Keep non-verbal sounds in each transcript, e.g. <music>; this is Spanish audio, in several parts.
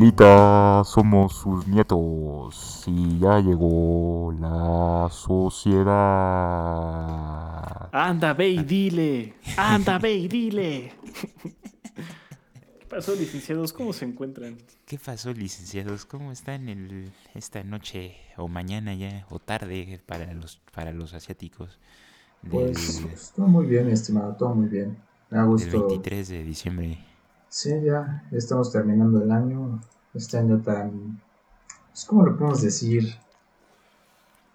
Abuelita, somos sus nietos y ya llegó la sociedad. Anda, ve y dile. Anda, ve y dile. ¿Qué pasó, licenciados? ¿Cómo se encuentran? ¿Qué pasó, licenciados? ¿Cómo están el, esta noche o mañana ya o tarde para los, para los asiáticos? Del, pues todo muy bien, estimado, todo muy bien. Me ha gustado. El 23 de diciembre. Sí, ya estamos terminando el año. Este año tan. Pues, ¿Cómo lo podemos decir?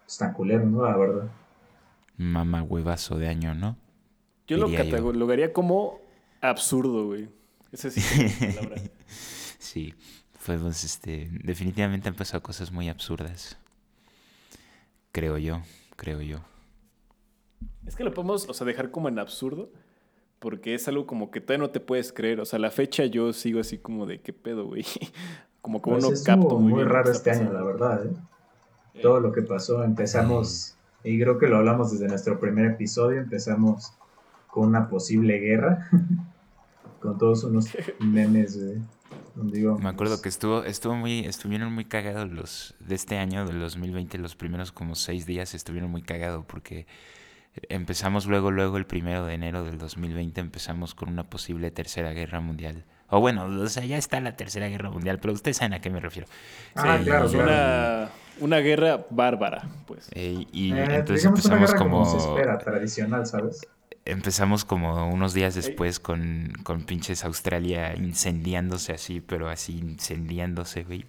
Es tan culero, ¿no? La verdad. Mamá huevazo de año, ¿no? Yo lo catalogaría como absurdo, güey. Ese sí es la <laughs> palabra. sí, pues este. Definitivamente han pasado cosas muy absurdas. Creo yo, creo yo. Es que lo podemos, o sea, dejar como en absurdo porque es algo como que todavía no te puedes creer. O sea, la fecha yo sigo así como de qué pedo, güey. <laughs> Como que pues uno capto muy, muy raro este año, la verdad. ¿eh? ¿eh? Todo lo que pasó, empezamos, y creo que lo hablamos desde nuestro primer episodio, empezamos con una posible guerra, <laughs> con todos unos <laughs> memes, güey. Me acuerdo que estuvo, estuvo muy, estuvieron muy cagados los de este año, del 2020, los primeros como seis días estuvieron muy cagados porque empezamos luego, luego el primero de enero del 2020 empezamos con una posible tercera guerra mundial. O bueno, o sea, ya está la tercera guerra mundial, pero ustedes saben a qué me refiero. Ah, claro, Una, una, guerra bárbara, pues. Eh, y eh, entonces empezamos como... como... se espera, tradicional, ¿sabes? Empezamos como unos días después con, con pinches Australia incendiándose así, pero así incendiándose, güey.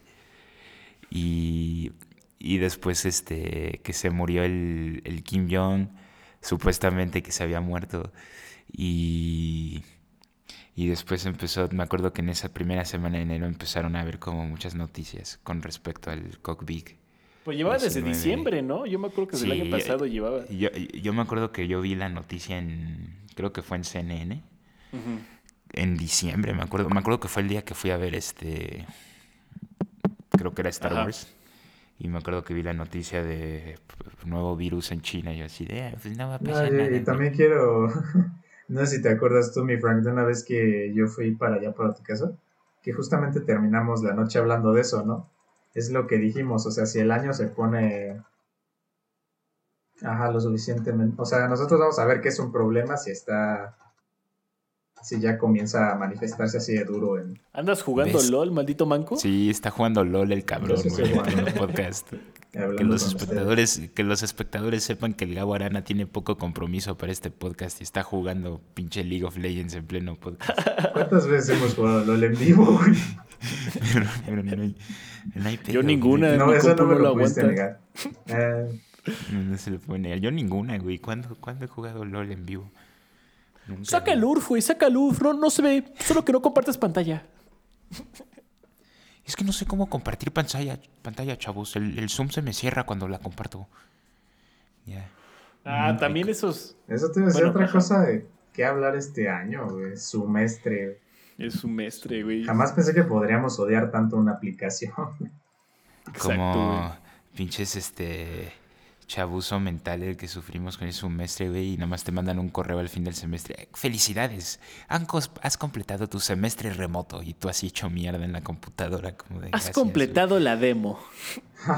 Y, y después este que se murió el, el Kim Jong supuestamente que se había muerto. Y, y después empezó, me acuerdo que en esa primera semana de enero empezaron a haber como muchas noticias con respecto al Cockbig. Pues llevaba desde diciembre, ¿no? Yo me acuerdo que desde el año pasado llevaba. Yo, yo, me acuerdo que yo vi la noticia en, creo que fue en CNN, en diciembre, me acuerdo. Me acuerdo que fue el día que fui a ver este, creo que era Star Wars. Y me acuerdo que vi la noticia de nuevo virus en China y yo así de, ah, pues no va a pasar nada. Y también quiero, <laughs> no sé si te acuerdas tú, mi Frank, de una vez que yo fui para allá para tu casa, que justamente terminamos la noche hablando de eso, ¿no? Es lo que dijimos, o sea, si el año se pone... Ajá, lo suficientemente... O sea, nosotros vamos a ver que es un problema si está si ya comienza a manifestarse así de duro en... ¿Andas jugando LOL, maldito manco? Sí, está jugando LOL el cabrón, en el podcast. <laughs> que los espectadores, que los espectadores sepan que el Gabo Arana tiene poco compromiso para este podcast y está jugando pinche League of Legends en pleno podcast. <laughs> ¿Cuántas veces hemos jugado LOL en vivo, güey? Yo ninguna, no, eso no me lo, aguanta. Negar. <laughs> No, se lo puede negar. Yo ninguna, güey. ¿Cuándo, ¿Cuándo he jugado LOL en vivo? Saca el URF, güey, saca el URF. No, no se ve, solo que no compartes pantalla. Es que no sé cómo compartir pantalla, pantalla chavos. El, Zoom se me cierra cuando la comparto. Ya. Ah, también esos. Eso te decía otra cosa de qué hablar este año, güey. Sumestre. Es sumestre, güey. Jamás pensé que podríamos odiar tanto una aplicación. Como pinches este chabuzo mental el que sufrimos con ese semestre, güey, y nada más te mandan un correo al fin del semestre. Felicidades, has completado tu semestre remoto y tú has hecho mierda en la computadora. Como de, has completado la demo. <laughs>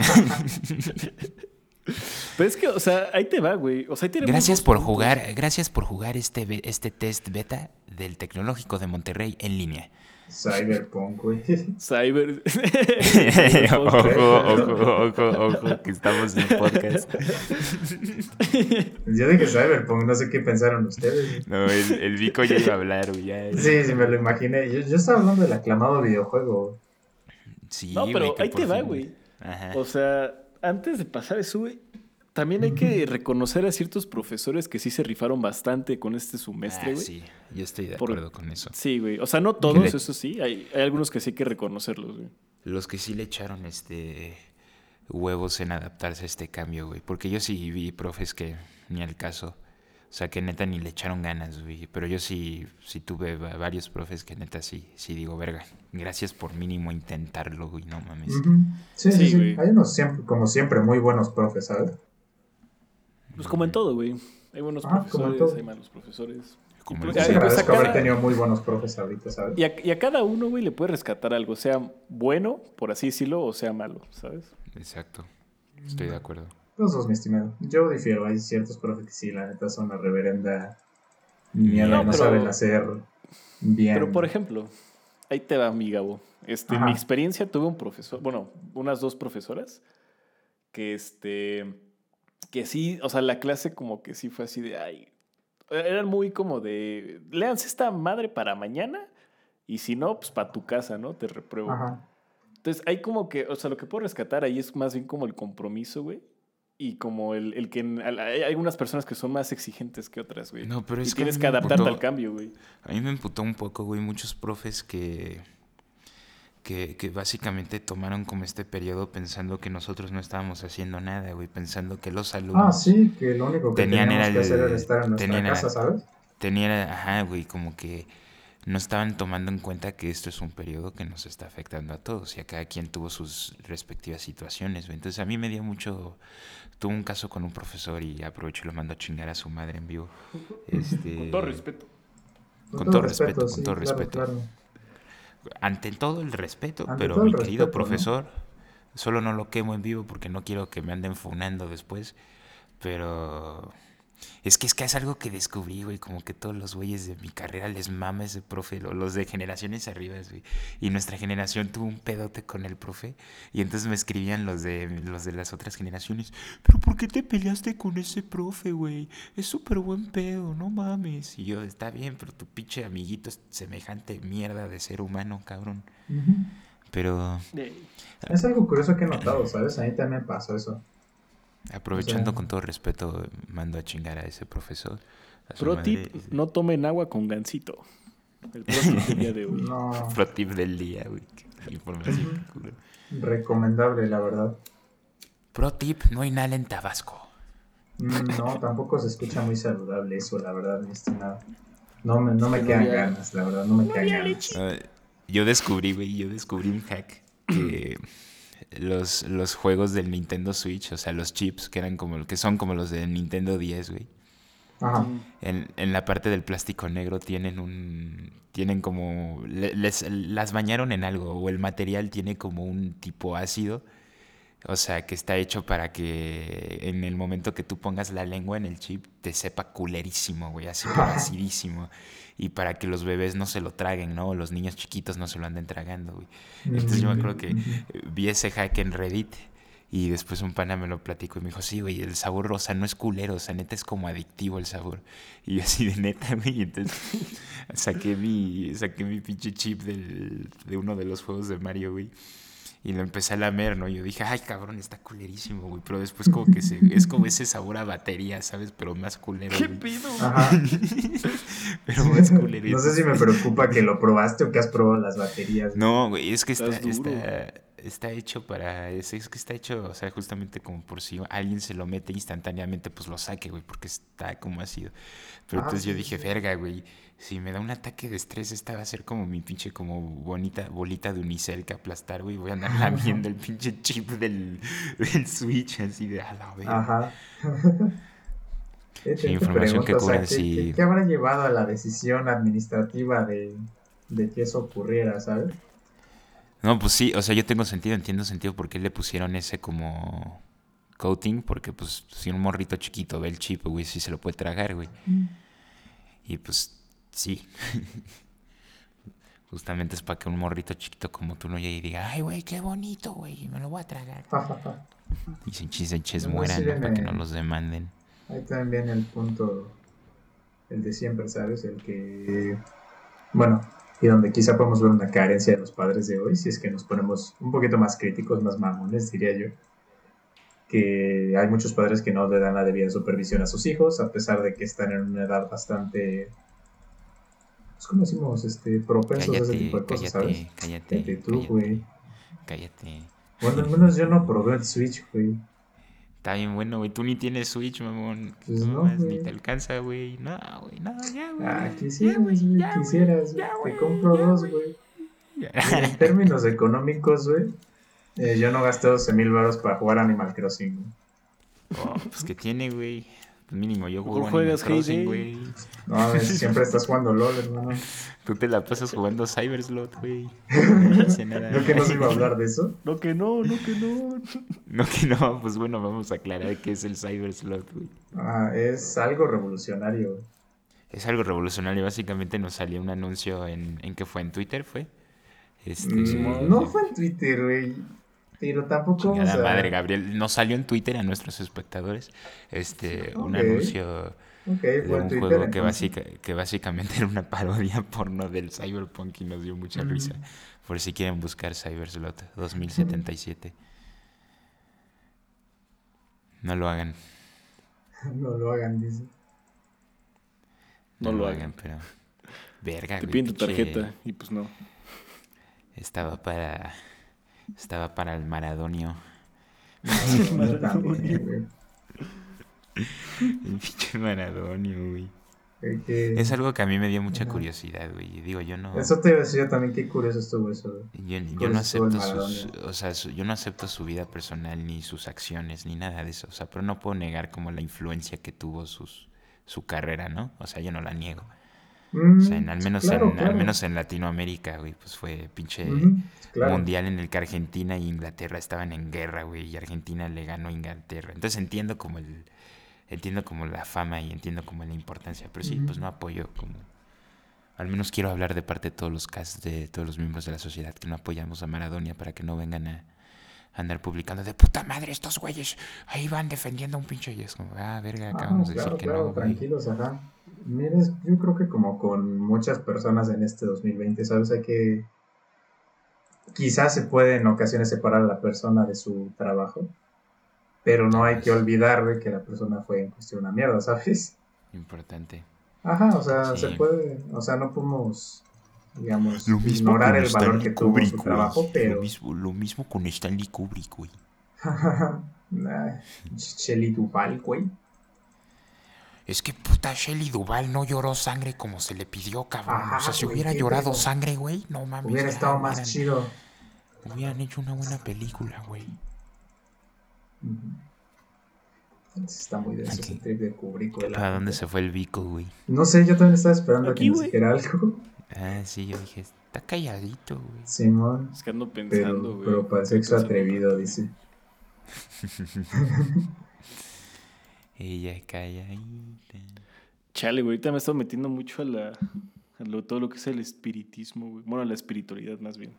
Pero es que, o sea, ahí te va, güey. O sea, gracias por jugar, gracias por jugar este, este test beta del Tecnológico de Monterrey en línea. Cyberpunk, güey. <laughs> Cyber. <laughs> ojo, ojo, ojo, ojo, que estamos en podcast. Yo dije Cyberpunk, no sé qué pensaron ustedes. No, el, el Vico ya iba a hablar, güey. Sí, sí, me lo imaginé. Yo, yo estaba hablando del aclamado videojuego. Sí, no, pero ahí te va, güey. O sea, antes de pasar eso, güey, también hay que reconocer a ciertos profesores que sí se rifaron bastante con este semestre, ah, güey. sí, yo estoy de acuerdo con eso. Sí, güey. O sea, no todos, eso sí. Hay, algunos que sí hay que reconocerlos, güey. Los que sí le echaron este huevos en adaptarse a este cambio, güey. Porque yo sí vi profes que ni al caso. O sea, que neta ni le echaron ganas, güey. Pero yo sí, sí tuve varios profes que neta sí, sí digo, verga, gracias por mínimo intentarlo, güey, no mames. Sí, sí, sí. Hay unos siempre, como siempre, muy buenos profes, ¿sabes? Pues como en todo, güey. Hay buenos profesores, hay malos profesores. Como el... Pues, pues, haber tenido muy buenos profes ahorita, ¿sabes? Y a, y a cada uno, güey, le puede rescatar algo, sea bueno, por así decirlo, o sea malo, ¿sabes? Exacto. Estoy de acuerdo. Los dos, mi estimado. Yo difiero. Hay ciertos profes que sí, la neta, son una reverenda mierda. No, saben hacer bien. Pero, por ejemplo, ahí te va mi Gabo. Este, mi experiencia tuve un profesor, bueno, unas dos profesoras que este que sí, o sea, la clase como que sí fue así de ay, eran muy como de léanse esta madre para mañana y si no, pues para tu casa, ¿no? Te repruebo. Entonces, hay como que, o sea, lo que puedo rescatar ahí es más bien como el compromiso, güey. Y como el, el que hay algunas personas que son más exigentes que otras, güey. No, pero es y que tienes que adaptarte al cambio, güey. A mí me emputó un poco, güey, muchos profes que, que, que básicamente tomaron como este periodo pensando que nosotros no estábamos haciendo nada, güey, pensando que los alumnos... Ah, sí, que lo único que tenían era que hacer era estar en nuestra casa, ¿sabes? Tenían, ajá, güey, como que no estaban tomando en cuenta que esto es un periodo que nos está afectando a todos y a cada quien tuvo sus respectivas situaciones. Entonces a mí me dio mucho, tuve un caso con un profesor y aprovecho y lo mando a chingar a su madre en vivo. Este, con todo respeto. Con, todo, respeto, con todo respeto. Ante todo el respeto, pero mi querido profesor, solo no lo quemo en vivo porque no quiero que me anden funando después, pero es que es que es algo que descubrí, güey, como que todos los güeyes de mi carrera les mama ese profe, los de generaciones arriba, güey. Y nuestra generación tuvo un pedote con el profe y entonces me escribían los de los de las otras generaciones, "¿Pero por qué te peleaste con ese profe, güey? Es súper buen pedo, no mames." Y yo, "Está bien, pero tu pinche amiguito es semejante mierda de ser humano, cabrón." Pero es algo curioso que he notado, ¿sabes? A mí también pasó eso. Aprovechando con todo respeto, mando a chingar a ese profesor. pro tip, no tomen agua con gansito. El pro tip del día de hoy. No. Pro tip del día, güey. Información. Recomendable, la verdad. Pro tip, no inhalen Tabasco. Mm, no, tampoco se escucha muy saludable eso, la verdad, mi estimado. No me, no me quedan ganas, la verdad, no me quedan ganas. yo descubrí, güey, yo descubrí un hack que <clears throat> <clears throat> los, los juegos del Nintendo Switch, o sea, los chips que eran como que son como los de Nintendo 10, güey. En, en, la parte del plástico negro tienen un tienen como les, las bañaron en algo o el material tiene como un tipo ácido o sea que está hecho para que en el momento que tú pongas la lengua en el chip te sepa culerísimo güey así <laughs> acidísimo y para que los bebés no se lo traguen, ¿no? Los niños chiquitos no se lo anden tragando, güey. Entonces yo me acuerdo que vi ese hack en Reddit y después un pana me lo platicó y me dijo, sí, güey, el sabor rosa no es culero, o sea, neta es como adictivo el sabor. Y yo así de neta, <laughs> güey, entonces saqué mi, saqué mi pinche chip del, de uno de los juegos de Mario, güey. Y lo empecé a lamer, ¿no? Yo dije, ay, cabrón, está culerísimo, güey. Pero después como que se, es como ese sabor a batería, ¿sabes? Pero más culero. ¿Qué pido? Ajá. <laughs> Pero más culero. No sé si me preocupa que lo probaste o que has probado las baterías. No, güey, es que está, está, está, hecho para... Es, es, que está hecho, o sea, justamente como por si alguien se lo mete instantáneamente, pues lo saque, güey, porque está como ácido. Pero ah, entonces yo dije, verga, güey si me da un ataque de estrés, esta va a ser como mi pinche como bonita bolita de unicel que aplastar, güey. Voy a andar lamiendo el pinche chip del, del Switch así de a la vez. Ajá. <laughs> información que cubren si... ¿qué, habrá llevado a la decisión administrativa de, de que eso ocurriera, sabes? No, pues sí, o sea, yo tengo sentido, entiendo sentido por qué le pusieron ese como coating, porque pues si un morrito chiquito ve el chip, güey, sí se lo puede tragar, güey. Mm. Y pues Sí. <laughs> Justamente es para que un morrito chiquito como tú no llegue y diga, ay, güey, qué bonito, güey, me lo voy a tragar. <laughs> y sin chistes mueran, Para que no los demanden. Ahí también el punto, el de siempre, ¿sabes? El que, bueno, y donde quizá podemos ver una carencia de los padres de hoy, si es que nos ponemos un poquito más críticos, más mamones, diría yo. Que hay muchos padres que no le dan la debida supervisión a sus hijos, a pesar de que están en una edad bastante pues como decimos, este, propensos a ese tipo de cosas, ¿sabes? Cállate, cállate tú, güey. Cállate. Bueno, al menos yo no probé el Switch, güey. Está bien bueno, güey. Tú ni tienes Switch, mamón. Pues no, no ni te alcanza, güey. No, güey, no, ya, güey. Ah, quisieras, güey, quisieras. Te compro dos, güey. En términos económicos, güey, eh, yo no gasté 12 mil baros para jugar Animal Crossing, Oh, pues que tiene, güey. Mínimo yo juego juegas Crossing, güey. No, siempre estás jugando LOL, hermano. Tú te la pasas jugando Cyberslot, güey. <laughs> No, que no se iba a hablar de eso? No que no, no que no. <laughs> No que no, pues bueno, vamos a aclarar qué es el Cyberslot, güey. Ah, es algo revolucionario. Es algo revolucionario, básicamente nos salió un anuncio en, en que fue en Twitter, ¿fue? Este, mm, no fue en Twitter, güey. Pero tampoco. Chingada madre, Gabriel. Nos salió en Twitter a nuestros espectadores este un anuncio de un juego que, que básicamente era una parodia <laughs> porno del Cyberpunk y nos dio mucha risa. Por si quieren buscar Cyberslot 2077. No lo hagan. <laughs> No lo hagan, dice. No, lo hagan, pero. Verga, Te piden tu tarjeta y pues no. Estaba para estaba para el Maradonio. <laughs> el pinche Maradonio, güey. Es algo que a mí me dio mucha curiosidad, güey. Digo, yo no. Eso te iba a decir yo también, qué curioso estuvo eso. Yo, yo no acepto sus, o sea, yo no acepto su vida personal, ni sus acciones, ni nada de eso. O sea, pero no puedo negar como la influencia que tuvo sus, su carrera, ¿no? O sea, yo no la niego. o sea, en, al, menos en, al menos en Latinoamérica, güey, pues fue pinche mundial en el que Argentina e Inglaterra estaban en guerra, güey, y Argentina le ganó a Inglaterra. Entonces entiendo como el entiendo como la fama y entiendo como la importancia, pero sí, pues no apoyo como al menos quiero hablar de parte de todos los casos de todos los miembros de la sociedad que no apoyamos a Maradona para que no vengan a, andar publicando de puta madre estos güeyes ahí van defendiendo a un pinche y es como, ah, verga, acabamos de decir que no. Tranquilos, ajá. Mires, yo creo que como con muchas personas en este 2020, ¿sabes? Hay que quizás se puede en ocasiones separar a la persona de su trabajo, pero no hay que olvidar que la persona fue en cuestión una mierda, ¿sabes? Importante. Ajá, o sea, se puede, o sea, no podemos, digamos, ignorar el valor que tuvo su trabajo, pero... Lo mismo, lo mismo con Stanley Kubrick, güey. <laughs> Shelly Duval, güey. Es que puta Shelly Duval no lloró sangre como se le pidió, cabrón. o sea, si hubiera llorado sangre, güey, no mames. Hubiera estado más chido. Hubieran hecho una buena película, güey. Está muy denso ese trip de Kubrick, ¿A dónde se fue el bico, güey? No sé, yo también estaba esperando a que nos dijera algo. Ah, sí, yo dije, está calladito, güey. Simón. Es que ando pensando, güey. Pero, para sexo atrevido, dice. <laughs> Ella es calladita. Chale, güey, ahorita me he estado metiendo mucho a la todo lo que es el espiritismo, güey. Bueno, la espiritualidad más bien.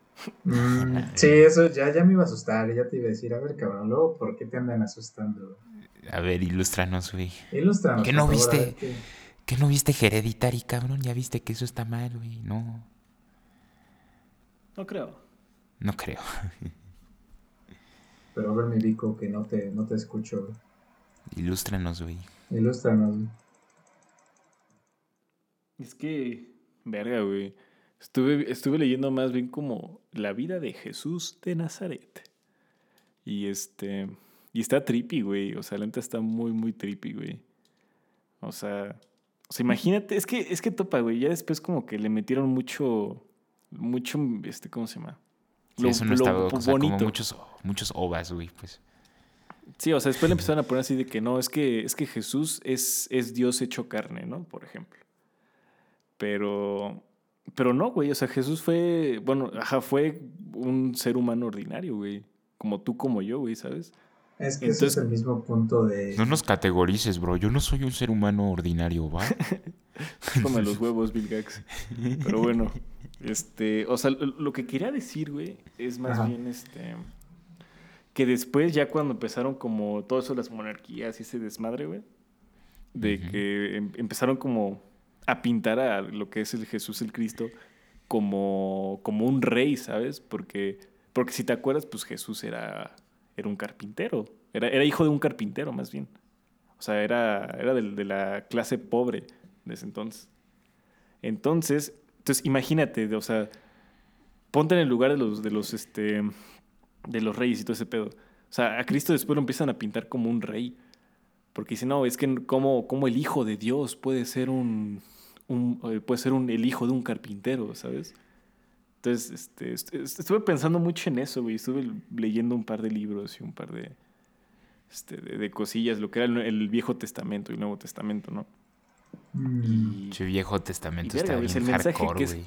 Mm, <laughs> sí, eso ya, ya me iba a asustar. Ya te iba a decir, a ver, cabrón, luego, ¿por qué te andan asustando? A ver, ilústranos, güey. Ilústranos. ¿Qué no viste? ¿Qué no viste Hereditary, cabrón? Ya viste que eso está mal, güey. No. No creo. No creo. <laughs> Pero a ver, mi Vico, que no te, no te escucho, güey. Ilústranos, güey. Ilústranos, güey. Es que Verga, güey. Estuve, estuve leyendo más bien como la vida de Jesús de Nazaret. Y este. Y está trippy, güey. O sea, la neta está muy, muy trippy, güey. O sea. O sea, imagínate, es que, es que topa, güey. Ya después como que le metieron mucho. Mucho, este, ¿cómo se llama? Sí, eso no estaba o sea, como muchos, muchos ovas, güey, pues. Sí, o sea, después le empezaron a poner así de que no, es que, es que Jesús es, es Dios hecho carne, ¿no? Por ejemplo. Pero, pero no, güey. O sea, Jesús fue, bueno, ajá, fue un ser humano ordinario, güey. Como tú, como yo, güey, ¿sabes? Es que ese es el mismo punto de... No nos categorices, bro. Yo no soy un ser humano ordinario, ¿va? <laughs> Come los huevos, Bill Gates. Pero bueno, este... O sea, lo que quería decir, güey, es más bien, este... Que después, ya cuando empezaron como todo eso, las monarquías y ese desmadre, güey, de que em, empezaron como a pintar a lo que es el Jesús el Cristo como, como un rey, ¿sabes? Porque, porque si te acuerdas, pues Jesús era, era un carpintero, era, era hijo de un carpintero más bien. O sea, era, era de, la clase pobre de ese entonces. Entonces, entonces imagínate, o sea, ponte en el lugar de los, de los, este, de los reyes y todo ese pedo. O sea, a Cristo después lo empiezan a pintar como un rey. Porque dicen, no, es que como, como el hijo de Dios puede ser un, eh, puede ser un, el hijo de un carpintero, ¿sabes? Entonces, este, estuve pensando mucho en eso, güey. Estuve leyendo un par de libros y un par de, este, de, cosillas, lo que era el, Viejo Testamento y el Nuevo Testamento, ¿no? Mm. Y, Viejo Testamento está bien el mensaje que es...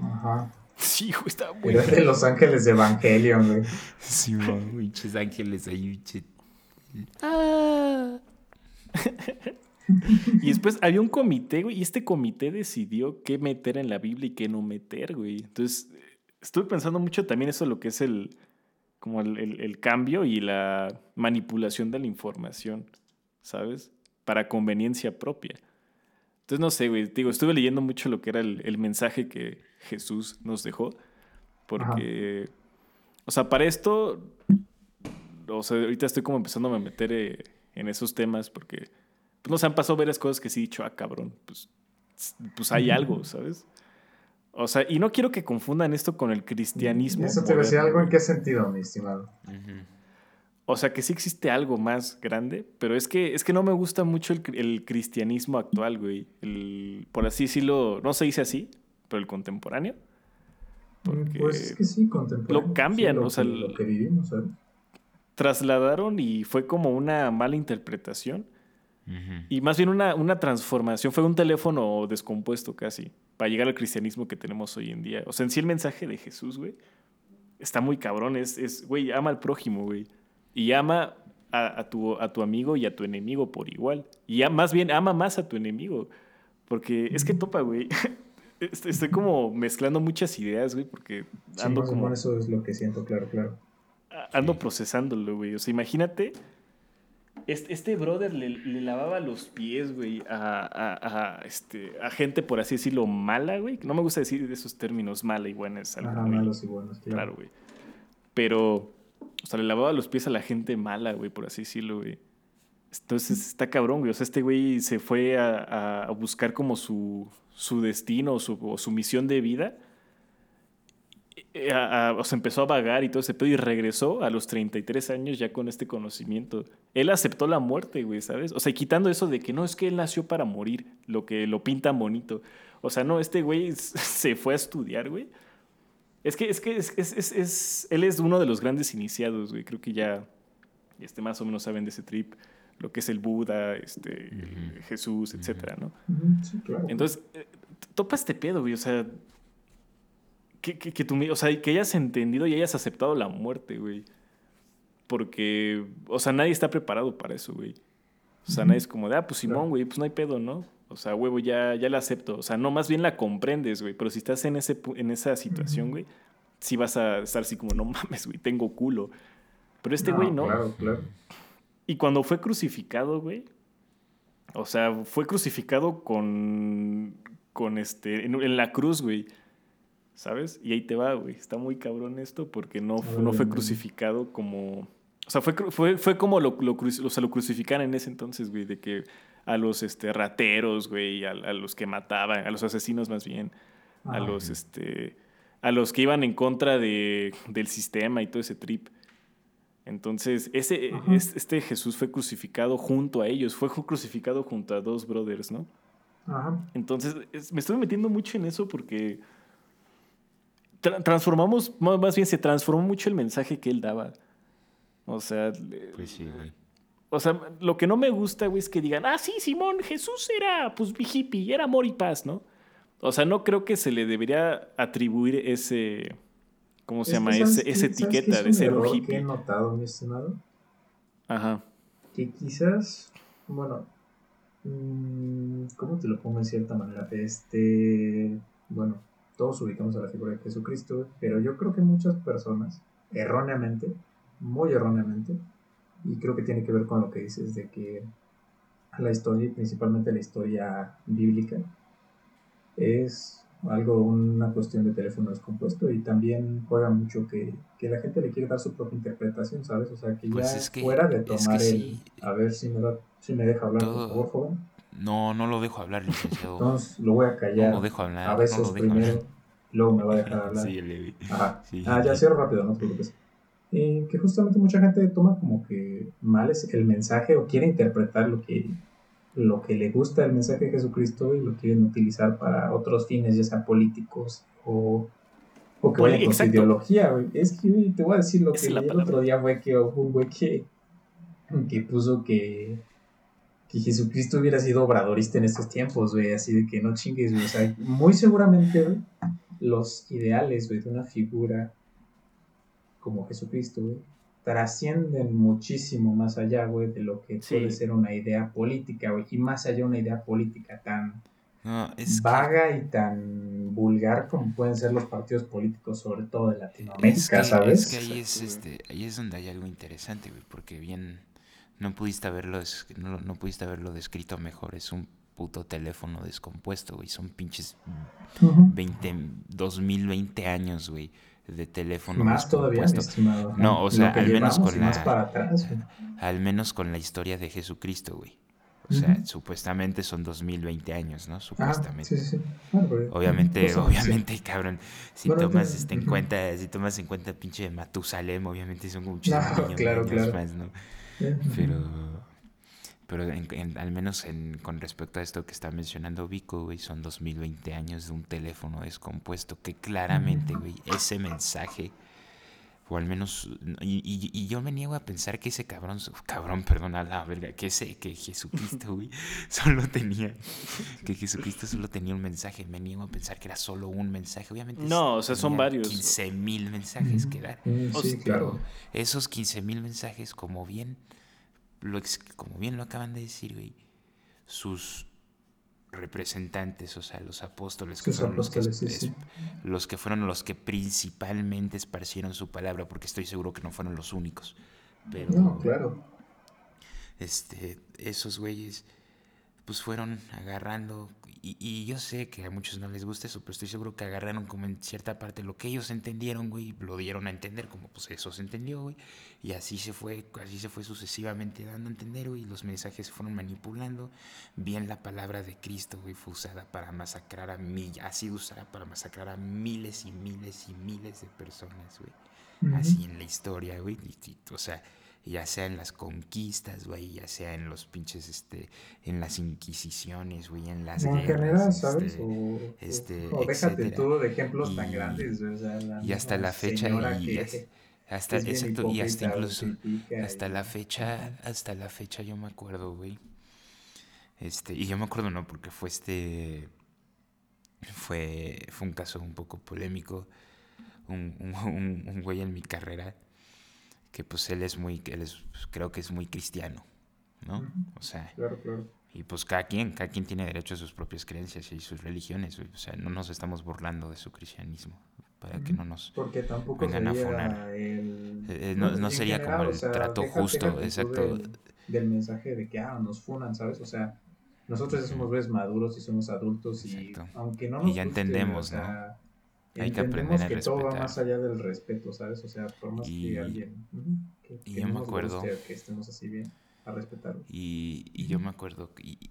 Ajá. <laughs> Sí, güey, está muy Era de los ángeles de Evangelion, güey. Sí, güey, <laughs> ángeles ahí, Ah. <laughs> y después había un comité, güey, y este comité decidió qué meter en la Biblia y qué no meter, güey. Entonces, estuve pensando mucho también eso, lo que es el, como el, cambio y la manipulación de la información, ¿sabes? Para conveniencia propia. Entonces, no sé, güey, digo, estuve leyendo mucho lo que era el, mensaje que Jesús nos dejó, porque, o sea, para esto, o sea, ahorita estoy como empezando a meter eh, en esos temas, porque pues, nos han pasado varias cosas que sí he dicho, ah, cabrón, pues, pues hay algo, ¿sabes? O sea, y no quiero que confundan esto con el cristianismo. Eso te decía algo en qué sentido, mi estimado. O sea, que sí existe algo más grande, pero es que, es que no me gusta mucho el, cristianismo actual, güey. El, por así decirlo, no se dice así, pero el contemporáneo. Porque pues es que sí, contemporáneo. Lo cambian, o sea. Lo que vivimos, ¿sabes? Trasladaron y fue como una mala interpretación. Y más bien una, una transformación. Fue un teléfono descompuesto casi para llegar al cristianismo que tenemos hoy en día. O sea, en sí el mensaje de Jesús, güey, está muy cabrón. Es, güey, ama al prójimo, güey. Y ama a, tu, a tu amigo y a tu enemigo por igual. Y más bien ama más a tu enemigo. Porque es que topa, güey. <laughs> Estoy como mezclando muchas ideas, güey, porque ando como... Eso es lo que siento, claro, claro. Ando procesándolo, güey. O sea, imagínate este, brother le, lavaba los pies, güey, a, este, a gente, por así decirlo, mala, güey. No me gusta decir esos términos, mala y buena. Es algo malos y buenos, claro. güey. Pero, o sea, le lavaba los pies a la gente mala, güey, por así decirlo, güey. Entonces está cabrón, güey. O sea, este güey se fue a, buscar como su, su destino o su, o su misión de vida eh, o sea, empezó a vagar y todo ese pedo y regresó a los 33 años ya con este conocimiento. Él aceptó la muerte, güey, ¿sabes? O sea, quitando eso de que no es que él nació para morir, lo que lo pinta bonito. O sea, no, este güey <laughs> se fue a estudiar, güey. Es que, es que es, es, es, él es uno de los grandes iniciados, güey. Creo que ya este, más o menos saben de ese trip, lo que es el Buda, este, Jesús, etcétera, ¿no? Sí, claro. Entonces, eh, topa este pedo, güey. O sea, que, que, tú, o sea, que hayas entendido y hayas aceptado la muerte, güey. Porque, o sea, nadie está preparado para eso, güey. O sea, nadie es como de, ah, pues Simón, güey, pues no hay pedo, ¿no? O sea, huevo, ya, ya la acepto. O sea, no, más bien la comprendes, güey. Pero si estás en, ese, en esa situación, güey, sí vas a estar así como, no mames, güey, tengo culo. Pero este güey no. Claro, claro. Y cuando fue crucificado, güey, o sea, fue crucificado con, con este, en la cruz, güey. ¿sabes? Y ahí te va, güey. Está muy cabrón esto porque no, no fue crucificado como... O sea, fue, fue, fue como lo, lo, o sea, lo crucificaron en ese entonces, güey, de que a los este, rateros, güey, a, a, los que mataban, a los asesinos más bien, a los, este, a los que iban en contra de, del sistema y todo ese trip. Entonces, ese, este Jesús fue crucificado junto a ellos, fue crucificado junto a dos brothers, ¿no? Ajá. Entonces, me estoy metiendo mucho en eso porque transformamos, más bien se transformó mucho el mensaje que él daba. O sea, pues sí, güey. O sea, lo que no me gusta, güey, es que digan, ah, sí, Simón, Jesús era, pues, hippie, era amor y paz, ¿no? O sea, no creo que se le debería atribuir ese, ¿cómo se llama? Ese, esa etiqueta de ser un hippie. Que he notado, mi estimado. Ajá. Que quizás, bueno, mm, ¿cómo te lo pongo en cierta manera? Este, bueno, todos ubicamos a la figura de Jesucristo, pero yo creo que muchas personas, erróneamente, muy erróneamente, y creo que tiene que ver con lo que dices de que la historia, principalmente la historia bíblica, es algo, una cuestión de teléfono descompuesto y también juega mucho que, que, la gente le quiere dar su propia interpretación, ¿sabes? O sea, que pues ya fuera de tomar el... A ver si me, si me deja hablar, por favor, joven. No, no lo dejo hablar, licenciado. Entonces lo voy a callar. No lo dejo hablar. A veces primero, luego me va a dejar hablar. sí. Ajá. ah, ya cierro rápido, no te preocupes. Eh, que justamente mucha gente toma como que mal es el mensaje o quiere interpretar lo que, lo que le gusta del mensaje de Jesucristo y lo quieren utilizar para otros fines, ya sean políticos o, o que vayan con su ideología. Es que te voy a decir lo que el otro día fue que un güey que que puso que, que Jesucristo hubiera sido obradorista en estos tiempos, güey, así de que no chingues, güey. O sea, muy seguramente, güey, los ideales, güey, de una figura como Jesucristo, güey, trascienden muchísimo más allá, güey, de lo que puede ser una idea política, güey, y más allá una idea política tan vaga y tan vulgar como pueden ser los partidos políticos, sobre todo de Latinoamérica, ¿sabes? Es que ahí es, este, ahí es donde hay algo interesante, güey, porque bien no pudiste haberlo, no, no pudiste haberlo descrito mejor, es un puto teléfono descompuesto, güey, son pinches 20, 2020 años, güey de teléfono más todavía estimado no o sea al menos con la al menos con la historia de Jesucristo güey. O sea, supuestamente son 2020 años, ¿no? Ah, supuestamente. sí, sí, pues, obviamente, obviamente, cabrón, si tomas este, en cuenta, si tomas en cuenta pinche Matusalem, obviamente son <laughs> muchos no, claro, claro. más, ¿no? Pero pero al menos en, con respecto a esto que está mencionando Vico, güey, son 2020 años de un teléfono descompuesto que claramente, güey, ese mensaje o al menos, y, y, yo me niego a pensar que ese cabrón, cabrón, perdona la verga, que ese, que Jesucristo, güey, <laughs> solo tenía, que Jesucristo solo tenía un mensaje. Me niego a pensar que era solo un mensaje. Obviamente. No, o sea, son varios. 15 mil mensajes que dar. Sí, claro. Esos 15 mil mensajes, como bien, lo, como bien lo acaban de decir, güey, sus representantes, o sea, los apóstoles, que fueron los, que, los que fueron los que principalmente esparcieron su palabra, porque estoy seguro que no fueron los únicos. Pero, no, claro. Este, esos güeyes, pues fueron agarrando y, yo sé que a muchos no les gusta eso, pero estoy seguro que agarraron como en cierta parte lo que ellos entendieron, güey, lo dieron a entender como pues eso se entendió, güey. Y así se fue, así se fue sucesivamente dando a entender, güey, y los mensajes se fueron manipulando. Bien la palabra de Cristo, güey, fue usada para masacrar a mil, ha sido usada para masacrar a miles y miles y miles de personas, güey. Así en la historia, güey. o sea, ya sea en las conquistas, güey, ya sea en los pinches, este, en las inquisiciones, güey, en las guerras. En general, ¿sabes? Este, o, este, o déjate tú de ejemplos tan grandes, o sea, la y hasta la fecha, y hasta, exacto, y hasta incluso, hasta la fecha, hasta la fecha yo me acuerdo, güey, este, y yo me acuerdo, no, porque fue este, fue, fue un caso un poco polémico, un, un, un güey en mi carrera, que pues él es muy, él es, creo que es muy cristiano, ¿no? O sea, claro, claro. y pues cada quien, cada quien tiene derecho a sus propias creencias y sus religiones, o sea, no nos estamos burlando de su cristianismo para que no nos Porque tampoco vengan a funar. El, eh, no, sería como el trato justo, exacto. Del, mensaje de que ah, nos funan, ¿sabes? O sea, nosotros ya somos ves maduros y somos adultos y aunque no nos y ya entendemos, ¿no? Hay que aprender a que todo va más allá del respeto, ¿sabes? O sea, por más que alguien... y yo me acuerdo... Que estemos así bien, a respetarlo. Y, y yo me acuerdo... Y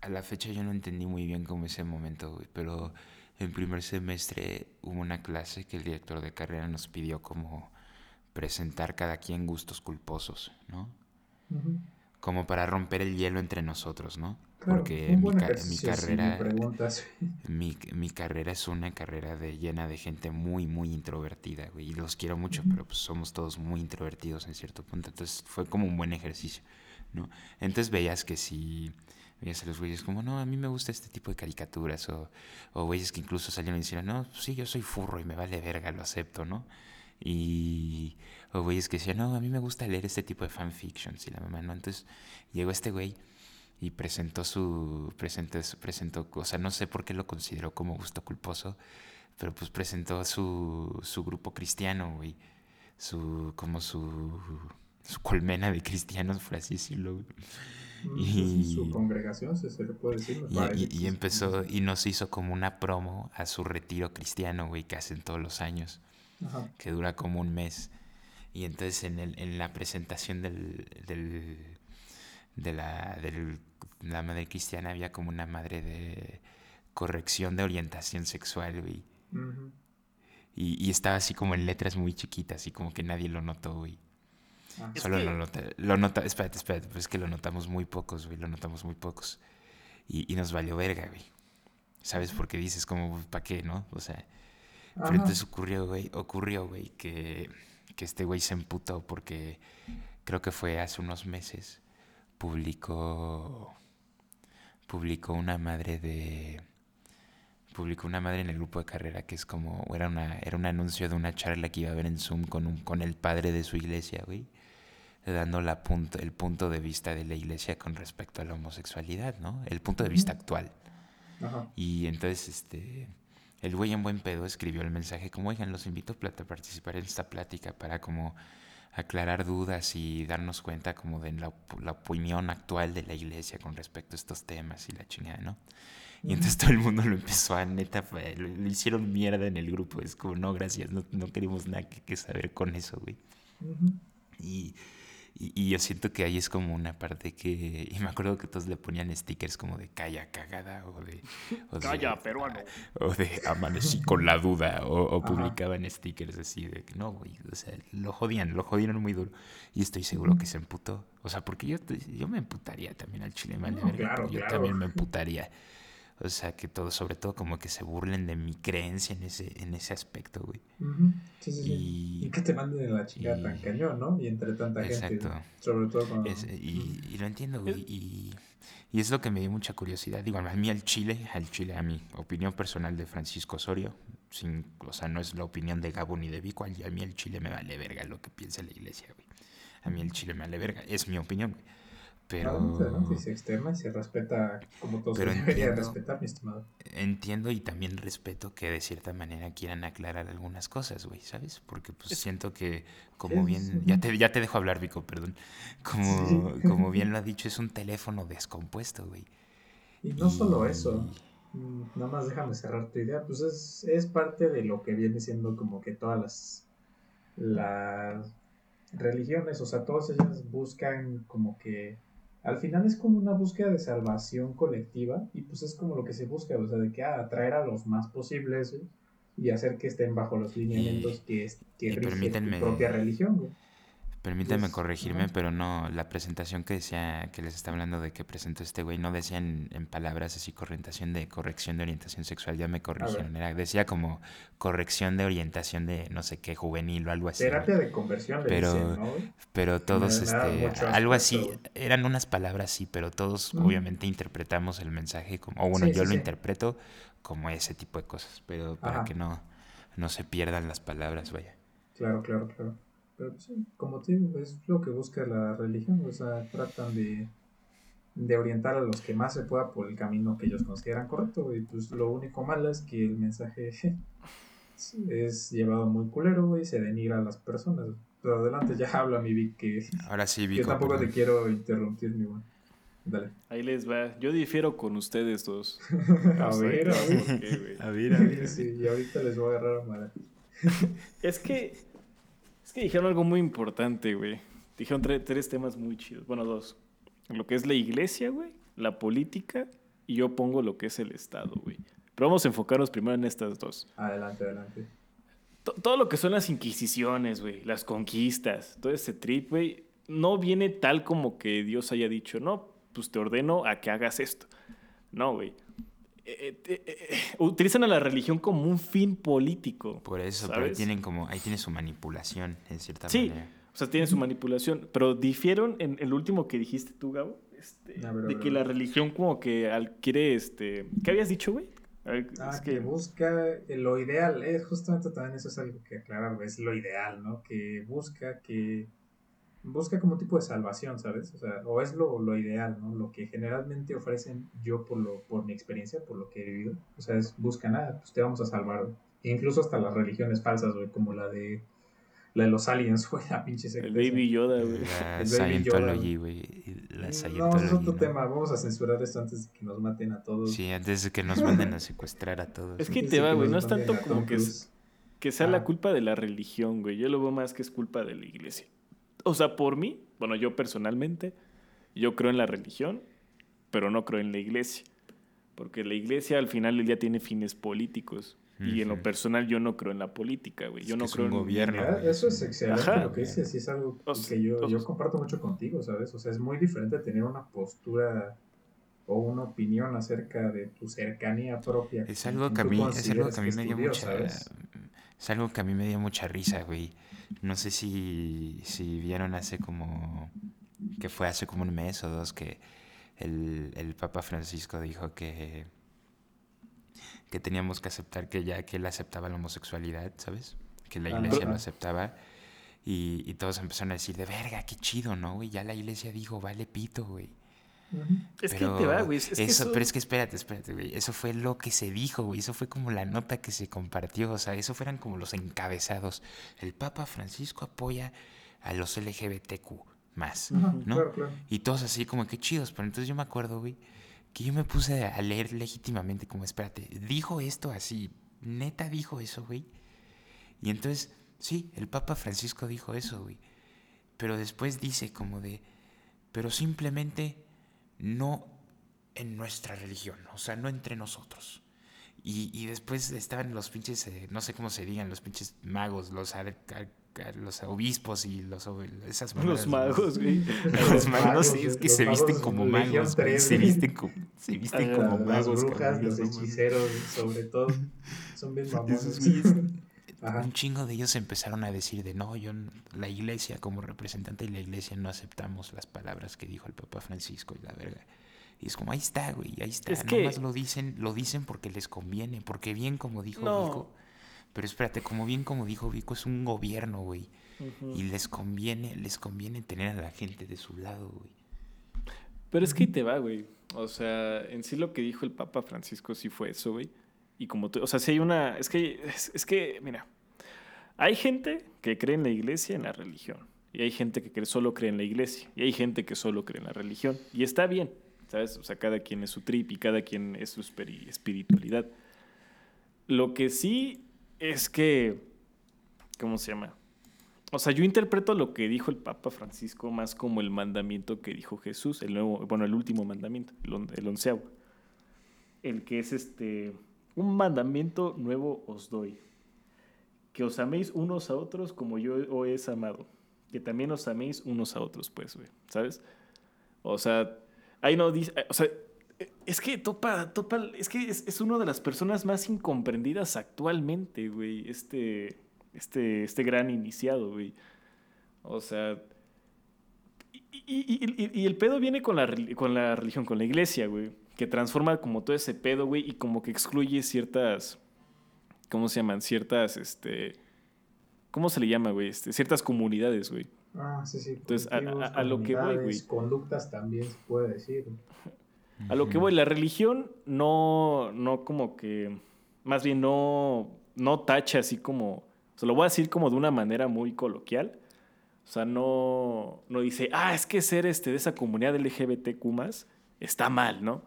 a la fecha yo no entendí muy bien cómo ese momento, güey, pero en primer semestre hubo una clase que el director de carrera nos pidió como presentar cada quien gustos culposos, ¿no? Como para romper el hielo entre nosotros, ¿no? porque mi, mi carrera <laughs> mi, mi, carrera es una carrera de llena de gente muy muy introvertida güey, y los quiero mucho pero pues somos todos muy introvertidos en cierto punto entonces fue como un buen ejercicio no entonces veías que si veías a los güeyes como no a mí me gusta este tipo de caricaturas o, o güeyes que incluso salieron y decían no sí yo soy furro y me vale verga lo acepto no y o güeyes que decían no a mí me gusta leer este tipo de fanfictions y la mamá no entonces llegó este güey y presentó su, presentó, presentó, o sea, no sé por qué lo consideró como gusto culposo, pero pues presentó su, su grupo cristiano, güey, su, como su, su colmena de cristianos, por así decirlo, mm, Y, su congregación, se, le puede decir. Y, empezó, y nos hizo como una promo a su retiro cristiano, güey, que hacen todos los años, que dura como un mes. Y entonces en, el, en la presentación del, del de la, de la madre cristiana había como una madre de corrección de orientación sexual, y, y, estaba así como en letras muy chiquitas y como que nadie lo notó, güey. Ah. Solo lo nota, lo nota, espérate, espérate, pues es que lo notamos muy pocos, güey, lo notamos muy pocos. Y, y nos valió verga, güey. ¿Sabes por qué dices como, ¿para qué, no? O sea, pero entonces ocurrió, güey, ocurrió, güey, que, que este güey se emputó porque creo que fue hace unos meses, publicó, publicó una madre de publicó una madre en el grupo de carrera que es como, era, una, era un anuncio de una charla que iba a haber en Zoom con, un, con el padre de su iglesia, güey, dando la punto, el punto de vista de la iglesia con respecto a la homosexualidad, ¿no? El punto de vista actual. Y entonces, este, el güey en buen pedo escribió el mensaje como, oigan, los invito a participar en esta plática para como aclarar dudas y darnos cuenta como de la, la opinión actual de la iglesia con respecto a estos temas y la chingada, ¿no? Y entonces todo el mundo lo empezó a, neta, lo, hicieron mierda en el grupo. Es como, no, gracias, no, no queremos nada que, saber con eso, güey. y, y, yo siento que ahí es como una parte que... Y me acuerdo que todos le ponían stickers como de calla cagada o de... calla, peruano. O de amanecí con la duda. O, publicaban stickers así de que no, güey. O sea, lo jodían, lo jodieron muy duro. Y estoy seguro que se emputó. O sea, porque yo, yo me emputaría también al chile, mal Yo también me emputaría. O sea, que todo, sobre todo como que se burlen de mi creencia en ese, en ese aspecto, güey. sí, sí, y, y, que te manden a la chica tan cañón, ¿no? Y entre tanta gente. Sobre todo cuando... y, y, lo entiendo, güey. Y, es lo que me dio mucha curiosidad. Digo, a mí al Chile, al Chile, a mi opinión personal de Francisco Osorio, sin, o sea, no es la opinión de Gabo ni de Vico, a mí el Chile me vale verga lo que piensa la iglesia, güey. A mí el Chile me vale verga, es mi opinión, güey. Pero... se externa y se respeta como todos pero entiendo, respetar, mi estimado. Entiendo y también respeto que de cierta manera quieran aclarar algunas cosas, güey, ¿sabes? Porque pues siento que, como bien... Ya te, ya te dejo hablar, Vico, perdón. Como, <laughs> como bien lo ha dicho, es un teléfono descompuesto, güey. Y no solo eso, mm, nada más déjame cerrar tu idea, pues es, es parte de lo que viene siendo como que todas las... las religiones, o sea, todas ellas buscan como que al final es como una búsqueda de salvación colectiva y pues es como lo que se busca, o sea, de que ah, atraer a los más posibles y hacer que estén bajo los lineamientos que, que rigen su propia religión. Permítame corregirme, pero no, la presentación que decía, que les está hablando de que presentó este güey, no decía en, palabras así corrección de corrección de orientación sexual, ya me corrigieron, era, decía como corrección de orientación de no sé qué, juvenil o algo así. Terapia de conversión, le pero, ¿no? Pero todos, este, algo así, eran unas palabras sí, pero todos obviamente interpretamos el mensaje como, o bueno, yo lo interpreto como ese tipo de cosas, pero para que no, no se pierdan las palabras, vaya. Claro, claro, claro. Pero sí, como te digo, es lo que busca la religión, o sea, tratan de, de orientar a los que más se pueda por el camino que ellos consideran correcto, y pues lo único malo es que el mensaje <laughs> es llevado muy culero, y se denigra a las personas. Pero adelante, ya <laughs> habla mi Vic, que, Ahora sí, Vic, yo tampoco te quiero interrumpir, mi buen. Dale. Ahí les va. Yo difiero con ustedes dos. <laughs> a, ver, a ver, a ver. A ver, Sí, y ahorita les voy a agarrar a madre. es que que dijeron algo muy importante, güey. Dijeron tres temas muy chidos. Bueno, dos. Lo que es la iglesia, güey, la política y yo pongo lo que es el Estado, güey. Pero vamos a enfocarnos primero en estas dos. Adelante, adelante. todo lo que son las inquisiciones, güey, las conquistas, todo ese trip, güey, no viene tal como que Dios haya dicho, no, pues te ordeno a que hagas esto. No, güey. Eh, eh, eh, <laughs> utilizan a la religión como un fin político. Por eso, pero tienen como, ahí tiene su manipulación, en cierta manera. Sí, o sea, tiene su manipulación, pero difieron en el último que dijiste tú, Gabo, este, de que la religión como que quiere, este, ¿qué habías dicho, güey? Ah, que... busca lo ideal, es justamente también eso es algo que aclarar, es lo ideal, ¿no? Que busca que busca como tipo de salvación, ¿sabes? O sea, o es lo, lo, ideal, ¿no? Lo que generalmente ofrecen yo por, lo, por mi experiencia, por lo que he vivido. O sea, es busca nada, pues te vamos a salvar. E incluso hasta las religiones falsas, güey, como la de la de los aliens, <laughs> güey, la pinche El Baby Yoda, güey. La Scientology, güey. La No, es otro tema. Vamos a censurar esto antes de que nos maten a todos. Sí, antes de que nos manden a secuestrar a todos. Es que te va, güey. No es tanto como que, que sea la ah. culpa de la religión, güey. Yo lo veo más que es culpa de la iglesia <laughs> o sea, por mí, bueno, yo personalmente, yo creo en la religión, pero no creo en la iglesia. Porque la iglesia al final del día tiene fines políticos. Y en lo personal yo no creo en la política, güey. Yo no creo en gobierno. Eso es excelente lo que dices, sí es algo que yo, yo comparto mucho contigo, ¿sabes? O sea, es muy diferente tener una postura o una opinión acerca de tu cercanía propia. Es algo que a mí, es algo que a mí me dio mucha, Es algo que a mí me dio mucha risa, güey. No sé si, si vieron hace como... que fue hace como un mes o dos que el, el Papa Francisco dijo que que teníamos que aceptar que ya que él aceptaba la homosexualidad, ¿sabes? Que la iglesia lo aceptaba. Y, y, todos empezaron a decir, de verga, qué chido, ¿no, güey? Ya la iglesia dijo, vale pito, güey. Es que te va, güey. eso, Pero es que espérate, espérate, güey. Eso fue lo que se dijo, güey. Eso fue como la nota que se compartió. O sea, eso fueran como los encabezados. El Papa Francisco apoya a los LGBTQ más, ¿no? Y todos así como que chidos. Pero entonces yo me acuerdo, güey, que yo me puse a leer legítimamente como, espérate, dijo esto así, neta dijo eso, güey. Y entonces, sí, el Papa Francisco dijo eso, güey. Pero después dice como de, pero simplemente no en nuestra religión, o sea, no entre nosotros. Y, y después estaban los pinches, eh, no sé cómo se digan, los pinches magos, los los obispos y los esas los magos güey. Los magos sí es que se visten como magos se visten como se visten como magos las brujas los hechiceros sobre todo son bien <laughs> mamones un chingo de ellos empezaron a decir de no yo la iglesia como representante de la iglesia no aceptamos las palabras que dijo el Papa Francisco y la verga y es como ahí está güey ahí está es Nomás lo dicen lo dicen porque les conviene porque bien como dijo Vico pero espérate, como bien como dijo Vico, es un gobierno, güey. Y les conviene, les conviene tener a la gente de su lado, güey. Pero es que ahí te va, güey. O sea, en sí lo que dijo el Papa Francisco sí fue eso, güey. Y como tú, o sea, si hay una, es que, es, que, mira, hay gente que cree en la iglesia, en la religión. Y hay gente que solo cree en la iglesia. Y hay gente que solo cree en la religión. Y está bien, ¿sabes? O sea, cada quien es su trip y cada quien es su espiritualidad. Lo que sí es que, ¿cómo se llama? O sea, yo interpreto lo que dijo el Papa Francisco más como el mandamiento que dijo Jesús, el nuevo, bueno, el último mandamiento, el, onceavo. El que es este, un mandamiento nuevo os doy. Que os améis unos a otros como yo os he amado. Que también os améis unos a otros, pues, güey, ¿sabes? O sea, ahí no dice, o sea, es que Topa, Topa, es que es, una de las personas más incomprendidas actualmente, güey. Este, este, este gran iniciado, güey. O sea, y, el pedo viene con la, con la religión, con la iglesia, güey. Que transforma como todo ese pedo, güey, y como que excluye ciertas, ¿cómo se llaman? Ciertas, este, ¿cómo se le llama, güey? Este, ciertas comunidades, güey. Ah, sí, sí. Entonces, a, a, lo que voy, güey. Conductas también se puede decir. A lo que voy, la religión no, no como que, más bien no, no tacha así como, se lo voy a decir como de una manera muy coloquial. O sea, no, no dice, ah, es que ser este, de esa comunidad LGBTQ está mal, ¿no?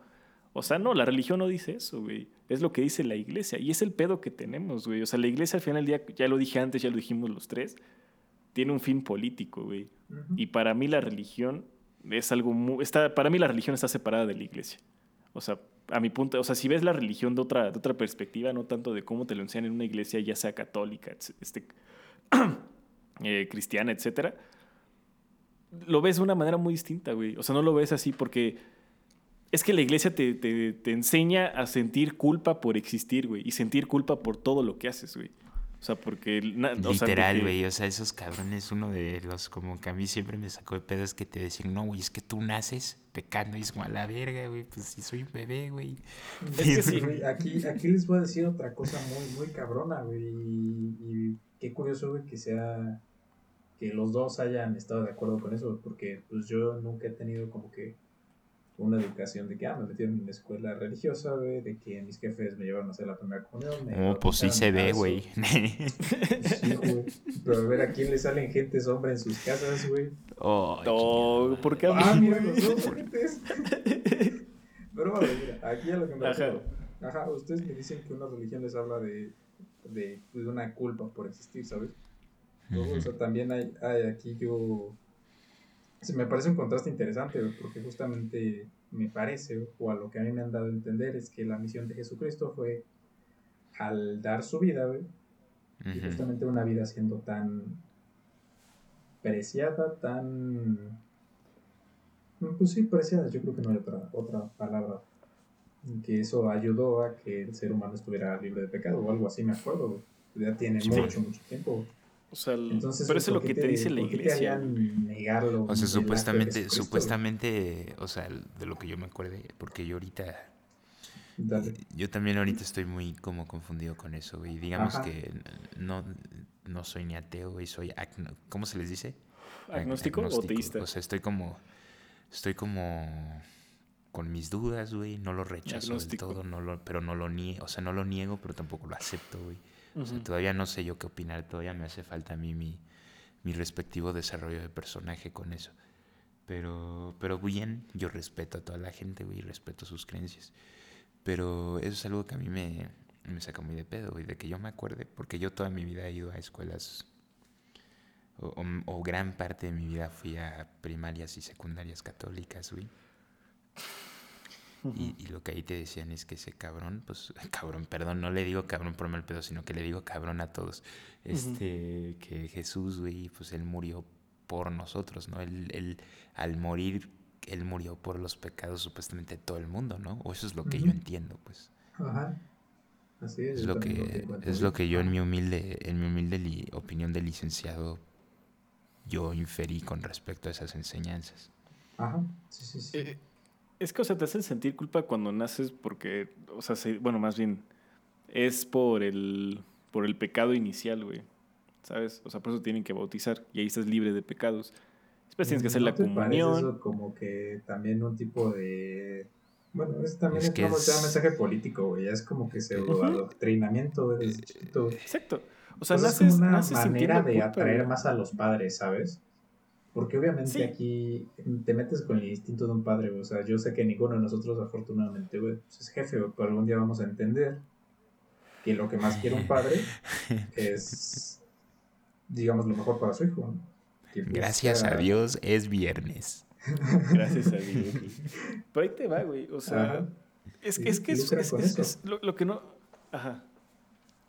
O sea, no, la religión no dice eso, güey. Es lo que dice la iglesia. Y es el pedo que tenemos, güey. O sea, la iglesia al final del día, ya lo dije antes, ya lo dijimos los tres, tiene un fin político, güey. Y para mí la religión es algo muy... Está, para mí la religión está separada de la iglesia. O sea, a mi punto, o sea, si ves la religión de otra, de otra perspectiva, no tanto de cómo te lo enseñan en una iglesia, ya sea católica, este, <clears throat> eh, cristiana, etcétera, lo ves de una manera muy distinta, güey. O sea, no lo ves así porque es que la iglesia te, te, te enseña a sentir culpa por existir, güey, y sentir culpa por todo lo que haces, güey. O sea, porque... Literal, güey. O, sea, esos cabrones, uno de los como que a mí siempre me sacó de pedo es que te decían, no, güey, es que tú naces pecando y es como a la verga, güey. Pues si soy un bebé, güey. Es que sí, <laughs> güey. Aquí, aquí les voy a decir otra cosa muy, muy cabrona, güey. Y, y qué curioso, güey, que sea... Que los dos hayan estado de acuerdo con eso, porque pues yo nunca he tenido como que una educación de que, ah, me metieron en una escuela religiosa, güey, de que mis jefes me llevaron a hacer la primera comunión. Oh, pues sí se ve, güey. sí, güey. Pero a ver, ¿a quién le salen gentes hombre en sus casas, güey? Oh, oh ¿por qué a mí? Ah, mira, los dos <laughs> gentes. Pero bueno, mira, aquí a lo que me refiero. Ajá, ustedes me dicen que una religión les habla de, de, de una culpa por existir, ¿sabes? O sea, también hay, hay aquí yo me parece un contraste interesante, porque justamente me parece, o a lo que a mí me han dado a entender, es que la misión de Jesucristo fue al dar su vida, y justamente una vida siendo tan preciada, tan... Pues sí, preciada, yo creo que no hay otra, otra palabra. Que eso ayudó a que el ser humano estuviera libre de pecado o algo así, me acuerdo. ya tiene mucho, mucho tiempo. O sea, Entonces, pero eso es lo que te, dice la iglesia. Negarlo, o sea, supuestamente, supuestamente, o sea, de lo que yo me acuerde, porque yo ahorita yo también ahorita estoy muy como confundido con eso, y digamos que no, no soy ni ateo, y soy, ¿cómo se les dice? ¿Agnóstico, o teísta? O sea, estoy como, estoy como con mis dudas, güey, no lo rechazo del todo, no lo, pero no lo niego, o sea, no lo niego, pero tampoco lo acepto, güey. O sea, todavía no sé yo qué opinar, todavía me hace falta a mí mi, mi respectivo desarrollo de personaje con eso. Pero, pero bien, yo respeto a toda la gente, güey, respeto sus creencias. Pero eso es algo que a mí me, me saca muy de pedo, güey, de que yo me acuerde, porque yo toda mi vida he ido a escuelas, o, gran parte de mi vida fui a primarias y secundarias católicas, güey. Y, lo que ahí te decían es que ese cabrón, pues, <laughs> cabrón, perdón, no le digo cabrón por mal pedo, sino que le digo cabrón a todos. Este, que Jesús, güey, pues él murió por nosotros, ¿no? Él, él, al morir él murió por los pecados supuestamente de todo el mundo, ¿no? O eso es lo que yo entiendo, pues. Ajá. Así es. Es lo que, es lo que yo en mi humilde, en mi humilde opinión de licenciado, yo inferí con respecto a esas enseñanzas. Ajá. Sí, sí, sí. Eh, es que, o sea, te hacen sentir culpa cuando naces porque, o sea, bueno, más bien, es por el, por el pecado inicial, güey. ¿Sabes? O sea, por eso tienen que bautizar y ahí estás libre de pecados. Después tienes que hacer la comunión. Eso como que también un tipo de. Bueno, es también es, como un mensaje político, güey. Es como que se adoctrinamiento desde chiquito. Exacto. O sea, pues naces, es una manera de atraer más a los padres, ¿sabes? Porque obviamente aquí te metes con el instinto de un padre, O sea, yo sé que ninguno de nosotros, afortunadamente, güey, pues es jefe, pero algún día vamos a entender que lo que más quiere un padre <laughs> es, digamos, lo mejor para su hijo, ¿no? Gracias a Dios es viernes. <laughs> Gracias a Dios. Pero ahí te va, güey. O sea, es que es, que es, es, lo, que no. Ajá.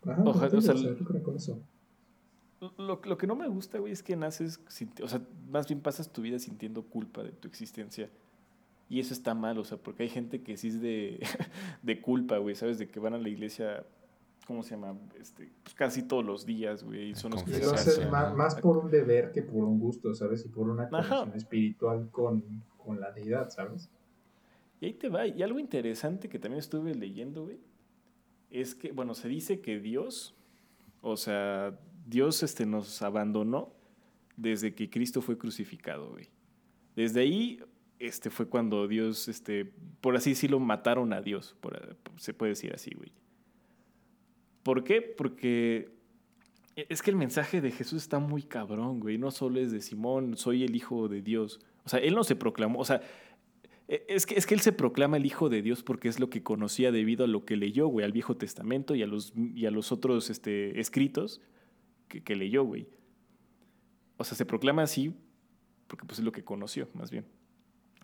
Ajá o sea, con eso. Lo, lo, que no me gusta, güey, es que naces, o sea, más bien pasas tu vida sintiendo culpa de tu existencia. Y eso está mal, o sea, porque hay gente que sí es de, <laughs> de culpa, güey, ¿sabes? De que van a la iglesia ¿cómo se llama? Este, pues casi todos los días, güey. Son los que más, más, por un deber que por un gusto, ¿sabes? Y por una conexión espiritual con, con, la deidad, ¿sabes? Y ahí te va. Y algo interesante que también estuve leyendo, güey, es que, bueno, se dice que Dios, o sea, Dios este, nos abandonó desde que Cristo fue crucificado, güey. Desde ahí, este fue cuando Dios, este, por así decirlo, mataron a Dios, por, se puede decir así, güey. ¿Por qué? Porque es que el mensaje de Jesús está muy cabrón, güey. No solo es de Simón, soy el Hijo de Dios. O sea, él no se proclamó, o sea, e, es que, es que él se proclama el Hijo de Dios porque es lo que conocía debido a lo que leyó, güey, al Viejo Testamento y a los, y a los otros este, escritos que, que leyó, güey. O sea, se proclama así porque pues es lo que conoció, más bien.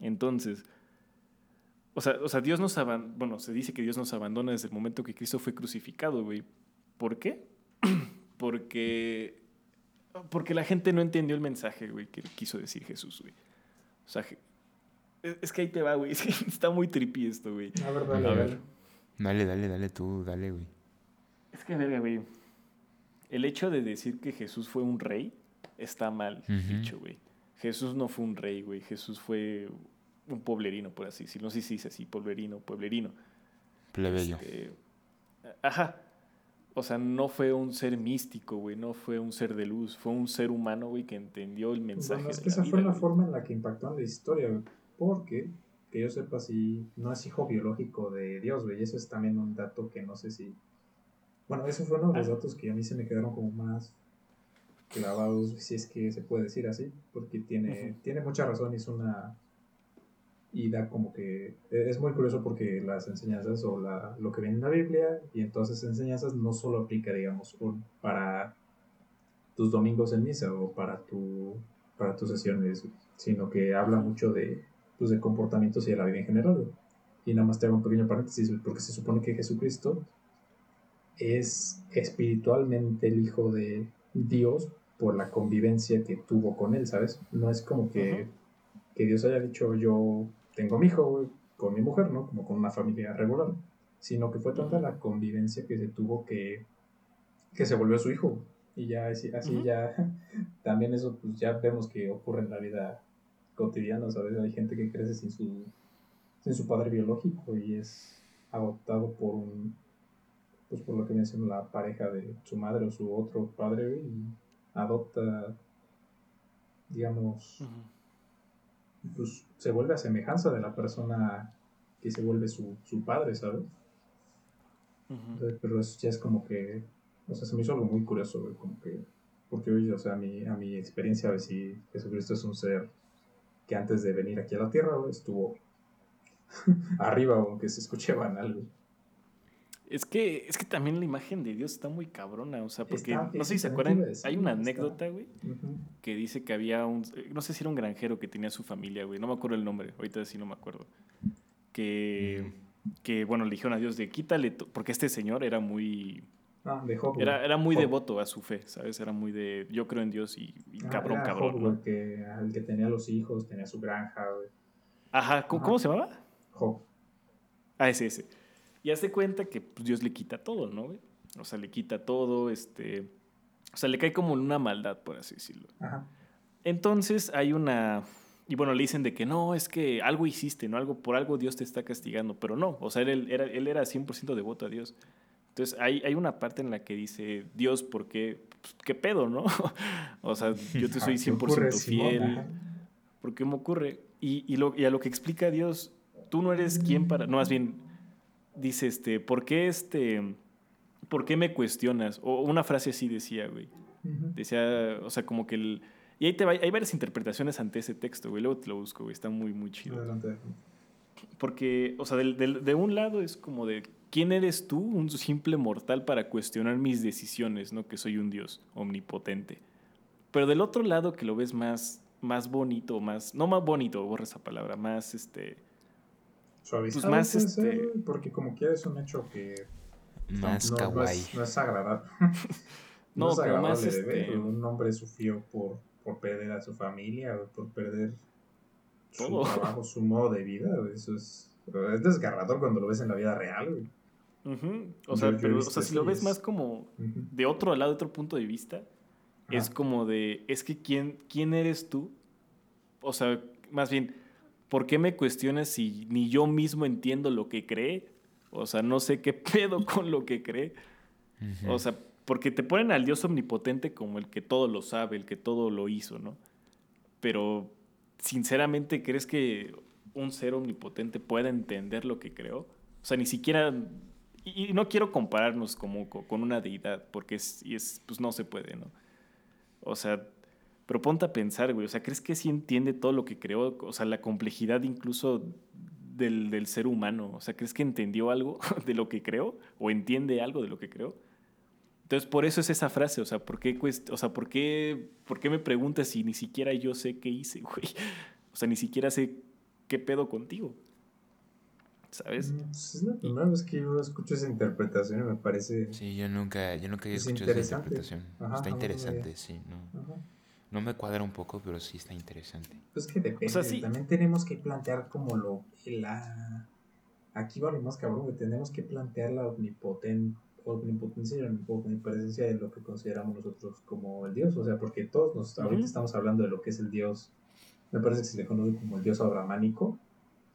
Entonces, o sea, o sea, Dios nos abandona, bueno, se dice que Dios nos abandona desde el momento que Cristo fue crucificado, güey. ¿Por qué? <clears throat> porque, porque la gente no entendió el mensaje, güey, que quiso decir Jesús, güey. O sea, es que ahí te va, güey. <laughs> Está muy trippy esto, güey. A ver, dale, a ver. Dale, dale, dale tú, dale, güey. Es que, verga, güey. El hecho de decir que Jesús fue un rey está mal dicho, güey. Jesús no fue un rey, güey. Jesús fue un pueblerino, por así decirlo. No sé si dice así, pueblerino, pueblerino. Plebeyo. Este, ajá. O sea, no fue un ser místico, güey, no fue un ser de luz, fue un ser humano, güey, que entendió el mensaje. Bueno, es que esa fue la forma en la que impactó en la historia, güey, porque, que yo sepa, si no es hijo biológico de Dios, güey, eso es también un dato que no sé si... Bueno, eso fue uno de los ah. datos que a mí se me quedaron como más clavados, si es que se puede decir así, porque tiene, tiene mucha razón y es una y da como que e, es muy curioso porque las enseñanzas o la, lo que viene en la Biblia y entonces enseñanzas no solo aplica digamos para tus domingos en misa o para tu para tus sesiones sino que habla mucho de pues, de comportamientos y de la vida en general y nada más te hago un pequeño paréntesis porque se supone que Jesucristo es espiritualmente el hijo de Dios por la convivencia que tuvo con él sabes no es como que que Dios haya dicho yo tengo mi hijo con mi mujer, ¿no? Como con una familia regular, sino que fue tanta la convivencia que se tuvo que que se volvió su hijo. Y ya así, así ya, <laughs> también eso pues ya vemos que ocurre en la vida cotidiana, ¿sabes? Hay gente que crece sin su, sin su padre biológico y es adoptado por un, pues por lo que mencionó la pareja de su madre o su otro padre y adopta, digamos, pues se vuelve a semejanza de la persona que se vuelve su, su padre, ¿sabes? pero eso ya es como que, o sea, se me hizo algo muy curioso, como que, porque hoy, o sea, a mi, a mi experiencia, a ver si Jesucristo es un ser que antes de venir aquí a la tierra, estuvo <laughs> arriba, aunque se escuche banal, Es que, es que también la imagen de Dios está muy cabrona, o sea, porque no sé si se acuerdan, hay una anécdota, güey, que dice que había un, no sé si era un granjero que tenía su familia, güey, no me acuerdo el nombre, ahorita sí no me acuerdo, que, que bueno, le dijeron a Dios de quítale, porque este señor era muy, Ah, de Job, era, era muy devoto a su fe, ¿sabes? Era muy de yo creo en Dios y, ah, cabrón, cabrón. Job, ¿no? que, el que tenía los hijos, tenía su granja, güey. Ajá, ¿cómo, se llamaba? Job. Ah, ese, ese. Y hace cuenta que pues, Dios le quita todo, ¿no, güey? O sea, le quita todo, este. O sea, le cae como una maldad, por así decirlo. Ajá. Entonces hay una. Y bueno, le dicen de que no, es que algo hiciste, ¿no? Algo, por algo Dios te está castigando. Pero no, o sea, él era, él era 100% devoto a Dios. Entonces hay, hay una parte en la que dice, Dios, ¿por qué? Pues, ¿Qué pedo, no? <laughs> o sea, yo te soy 100% fiel. ¿Por qué me ocurre? Y, y, lo, y a lo que explica Dios, tú no eres quien para... No, más bien, dice, este, ¿por qué este... ¿Por qué me cuestionas? O una frase así decía, güey. Decía, o sea, como que el... Y ahí te va, hay varias interpretaciones ante ese texto, güey. Luego te lo busco, güey. Está muy, muy chido. Adelante. Porque, o sea, del, del, de un lado es como de ¿quién eres tú, un simple mortal, para cuestionar mis decisiones, no que soy un Dios omnipotente? Pero del otro lado que lo ves más, más bonito, más, no más bonito, borra esa palabra, más este... Suavizado pues más este... porque como quieres es un hecho que... Más no, kawaii. No es, no es agradable. <laughs> no, No, es pero agradable más, de ver. este- Un hombre sufrió por, por perder a su familia, por perder su Todo. trabajo, su modo de vida. Eso es, es desgarrador cuando lo ves en la vida real. O sea, yo pero, o sea, si lo ves es- más como de otro lado, de otro punto de vista, es como de, es que ¿quién, ¿quién eres tú? O sea, más bien, ¿por qué me cuestionas si ni yo mismo entiendo lo que cree? O sea, no sé qué <laughs> pedo con lo que cree. O sea, porque te ponen al Dios omnipotente como el que todo lo sabe, el que todo lo hizo, ¿no? Pero, sinceramente, ¿crees que un ser omnipotente pueda entender lo que creó? O sea, ni siquiera... Y, y no quiero compararnos como co- con una deidad, porque es, y es, pues no se puede, ¿no? O sea, pero ponte a pensar, güey, o sea, ¿crees que sí entiende todo lo que creó? O sea, la complejidad incluso del, del ser humano. O sea, ¿crees que entendió algo <laughs> de lo que creó? ¿O entiende algo de lo que creó? Entonces, por eso es esa frase, o sea, ¿por qué, cuest- o sea, ¿por qué, ¿por qué me preguntas si ni siquiera yo sé qué hice, <laughs> güey? O sea, ni siquiera sé qué pedo contigo. ¿Sabes? Mm, pues es la primera vez que yo escucho esa interpretación y me parece. Sí, yo nunca, yo nunca había Es escuchado esa interpretación. Ajá, está interesante, sí. No, Ajá. No me cuadra un poco, pero sí está interesante. Pues que depende. O sea, sí. También tenemos que plantear como lo. La... Aquí va lo más cabrón, güey. Tenemos que plantear la omnipoten... omnipotencia y la omnipresencia de lo que consideramos nosotros como el Dios. O sea, porque todos nos, ahorita estamos hablando de lo que es el Dios. Me parece que se le conoce como el Dios abramánico.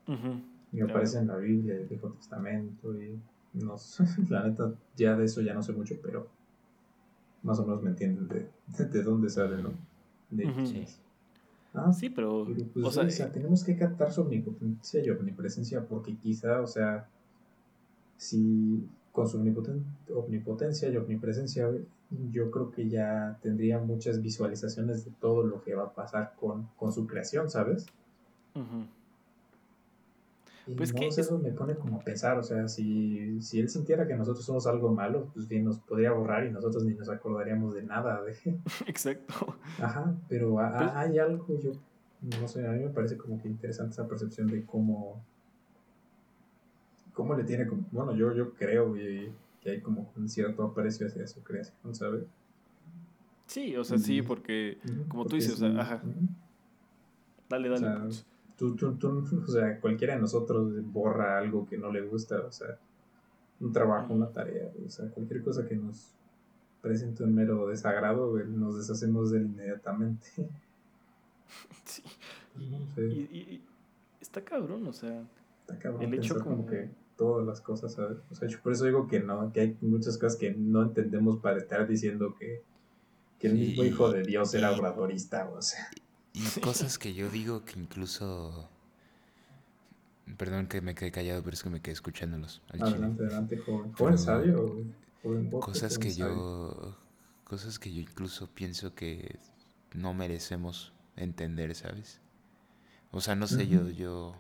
Ujú. Y me Claro. aparece en la Biblia, el Viejo Testamento. Y no sé, <laughs> la neta, ya de eso ya no sé mucho, pero más o menos me entienden de, de, de dónde sale, ¿no? De Ujú. Sí. Ah, Sí, pero, pero, pues, o sea, o sea, tenemos que captar su omnipotencia y omnipresencia porque quizá, o sea, si con su omnipoten- omnipotencia y omnipresencia, yo creo que ya tendría muchas visualizaciones de todo lo que va a pasar con, con su creación, ¿sabes? Y Pues no que eso me pone como a pensar, o sea, si, si él sintiera que nosotros somos algo malo, pues bien nos podría borrar y nosotros ni nos acordaríamos de nada, de, <laughs> <laughs> exacto. Ajá, pero Pues- hay algo, yo no sé, a mí me parece como que interesante esa percepción de cómo, cómo le tiene como, bueno, yo, yo creo y- que hay como un cierto aprecio hacia su creación, ¿sabes? Sí, o sea, sí, porque, como tú dices, o sea, ajá, dale, O dale. sea, pues. Tú, tú, tú, <laughs> o sea, cualquiera de nosotros borra algo que no le gusta, o sea, un trabajo, una tarea, o sea, cualquier cosa que nos, presente un mero desagrado, nos deshacemos de él inmediatamente. <laughs> Sí. Y, está cabrón, o sea. Está cabrón. El hecho como... que todas las cosas, ¿sabes? O sea, por eso digo que no, que hay muchas cosas que no entendemos para estar diciendo que, que el mismo hijo de Dios era obradorista, o sea. Y cosas que yo digo que incluso Perdón que me quedé callado, pero es que me quedé escuchándolos. adelante, adelante, joven. Joven sabio, Cosas que yo. Cosas que yo incluso pienso que no merecemos entender, ¿sabes? O sea, no sé, yo, yo.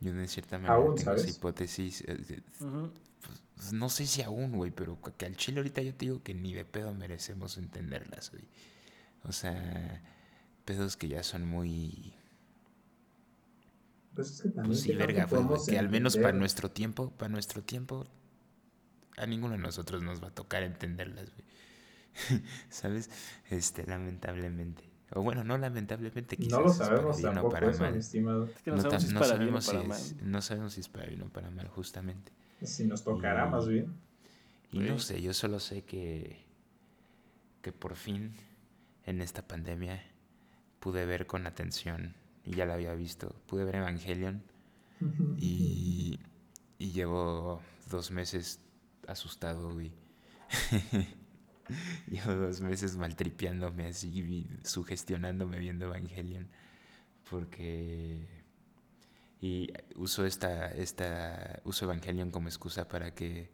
Yo de cierta manera tengo esa hipótesis. Eh, pues, no sé si aún, güey, pero que al chile ahorita yo te digo que ni de pedo merecemos entenderlas, güey. O sea, pedos que ya son muy pues es que también pues sí, verga, que al menos para nuestro tiempo, para nuestro tiempo, a ninguno de nosotros nos va a tocar entenderlas, güey. <laughs> ¿Sabes? Este, lamentablemente. O bueno, no lamentablemente, quizás. No lo sabemos tampoco, para mal. estimado. Es que no, sabemos, si es para bien o para mal. no sabemos si es para bien o para mal, justamente. Si nos tocará, más bien. Y no sé, yo solo sé que, que por fin en esta pandemia pude ver con atención y ya la había visto. Pude ver Evangelion y, y llevo dos meses asustado, güey. <laughs> llevo dos meses maltripeándome así, sugestionándome viendo Evangelion. Porque. Y uso esta, esta. Uso Evangelion como excusa para que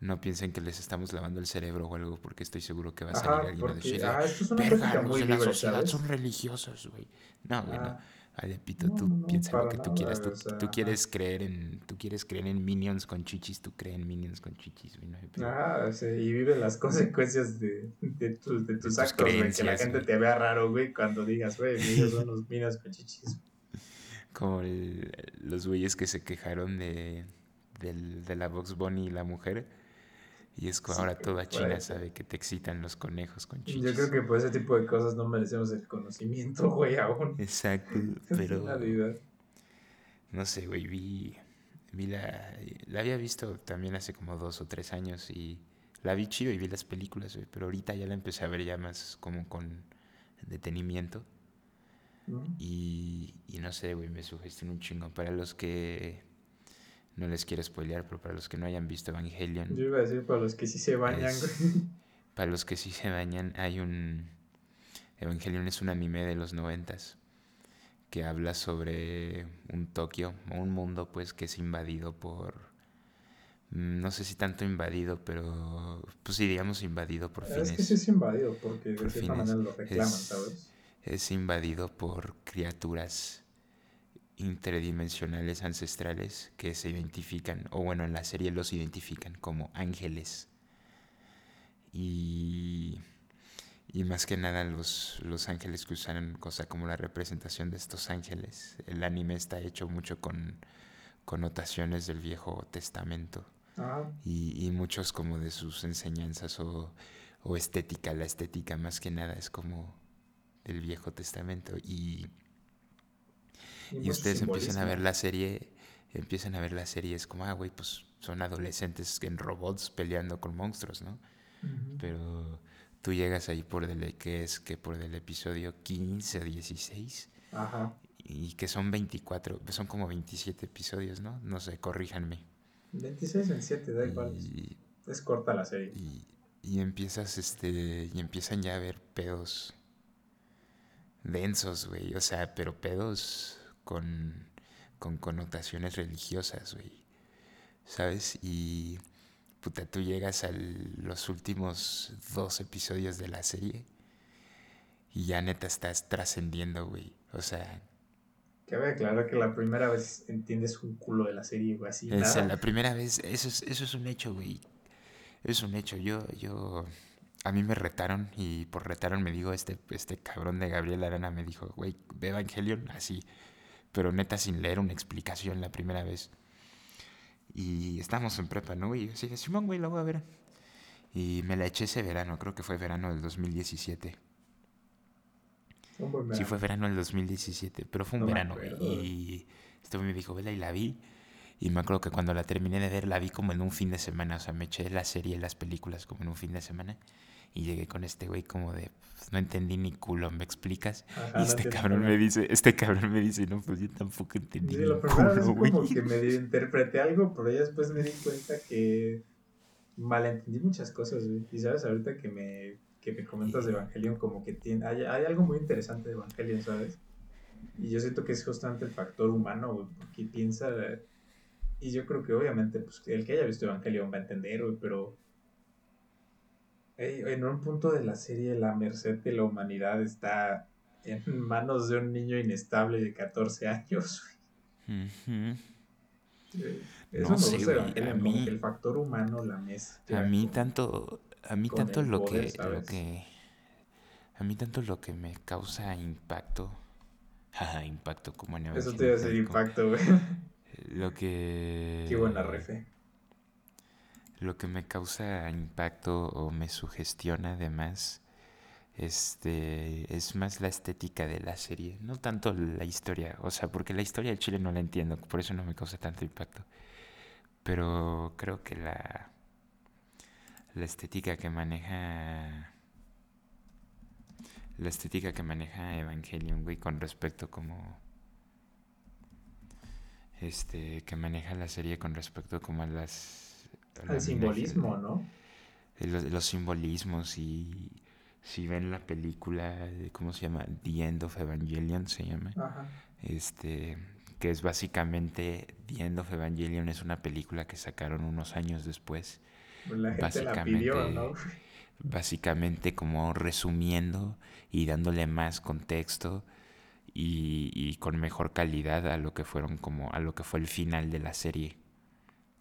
no piensen que les estamos lavando el cerebro o algo, porque estoy seguro que va a salir alguien a decir, ah, verga, de la sociedad son religiosos, güey. No, güey, no. Ay, Pito, tú piensa lo que tú quieras. Tú, tú, quieres creer en, tú quieres creer en minions con chichis, tú crees en minions con chichis, güey. ah, sí, y vive las consecuencias de, de, tus, de tus actos, güey. Que la gente te vea raro, güey, cuando digas, güey, ellos son <laughs> los minions con chichis. Como el, los güeyes que se quejaron de, del, de la Vox Bunny y la mujer y es que ahora toda China sabe que te excitan los conejos con chichis. Yo creo que por ese tipo de cosas no merecemos el conocimiento, <laughs> güey, aún. Exacto, <laughs> pero... no sé, güey, vi, vi la... La había visto también hace como dos o tres años y la vi chido y vi las películas, güey, pero ahorita ya la empecé a ver ya más como con detenimiento. Y, y no sé, güey, me sugestionó un chingo. Para los que no les quiero spoilear, pero para los que no hayan visto Evangelion. Yo iba a decir para los que sí se bañan, Para los que sí se bañan, hay un. Evangelion es un anime de los noventas que habla sobre un Tokio, o un mundo, pues, que es invadido por. Mm, no sé si tanto invadido, pero. Pues sí, digamos invadido por fines. Es que sí es invadido, porque de cierta manera lo reclaman, ¿sabes? Es invadido por criaturas interdimensionales ancestrales que se identifican, o bueno, en la serie los identifican como ángeles. Y, y más que nada los, los ángeles que usan cosa como la representación de estos ángeles. El anime está hecho mucho con connotaciones del Viejo Testamento. Ah. Y, y, muchos como de sus enseñanzas o, o estética. La estética más que nada es como del Viejo Testamento. Y y, ustedes empiezan a ver la serie, empiezan a ver la serie, es como, ah, güey, pues son adolescentes en robots peleando con monstruos, ¿no? Pero tú llegas ahí por el, que es que por el episodio 15 o 16. Ajá. Y que son 24, son como 27 episodios, ¿no? No sé, corríjanme. 26, 27, da igual. es corta la serie. Y, y empiezas, este, y empiezan ya a ver pedos densos, güey. O sea, pero pedos con, con connotaciones religiosas, güey. ¿Sabes? Y puta, tú llegas a los últimos dos episodios de la serie y ya neta estás trascendiendo, güey. O sea... Cabe aclarar que la primera vez entiendes un culo de la serie, güey, así. Es, la primera vez, eso es, eso es un hecho, güey. Es un hecho. Yo, yo, a mí me retaron y por retaron me dijo este, este cabrón de Gabriel Arana me dijo, güey, ve Evangelion así pero neta sin leer una explicación la primera vez. Y estábamos en prepa, ¿no? Y así de Simón, güey, la voy a ver. Y me la eché ese verano, creo que fue verano del 2017. Sí, fue verano del 2017, pero fue un verano. y este me dijo, vela y la vi. Y me acuerdo que cuando la terminé de ver la vi como en un fin de semana, o sea, me eché la serie, las películas como en un fin de semana. Y llegué con este güey como de, pues, no entendí ni culo, ¿me explicas? y este cabrón me dice, este cabrón me dice, no, pues yo tampoco entendí. Sí, lo primero es como que me <laughs> interpreté algo, pero ya después me di cuenta que malentendí muchas cosas, güey. Y sabes, ahorita que me, que me comentas de Evangelion, como que tiene, hay, hay algo muy interesante de Evangelion, ¿sabes? Y yo siento que es justamente el factor humano, güey, porque piensa... Y yo creo que obviamente, pues el que haya visto Evangelion va a entender, güey, pero en un punto de la serie la merced de la humanidad está en manos de un niño inestable de 14 años. Eso no, sé, a mí, el factor humano la mesa. A mí tanto, a mí tanto lo que, lo que, a mí tanto lo que me causa impacto, <laughs> impacto como en Eso te iba a hacer impacto, güey. Lo que. Qué buena refe. Lo que me causa impacto o me sugestiona además este, es más la estética de la serie, no tanto la historia, o sea, porque la historia del Chile no la entiendo, por eso no me causa tanto impacto. Pero creo que la, la estética que maneja la estética que maneja Evangelion, güey, con respecto como este que maneja la serie con respecto como a las el simbolismo, ¿no? Los, simbolismos y si ven la película, ¿cómo se llama? The End of Evangelion se llama. Este, que es básicamente The End of Evangelion es una película que sacaron unos años después. La gente básicamente, la pidió, ¿no? Básicamente como resumiendo y dándole más contexto y, y, con mejor calidad a lo que fueron como a lo que fue el final de la serie.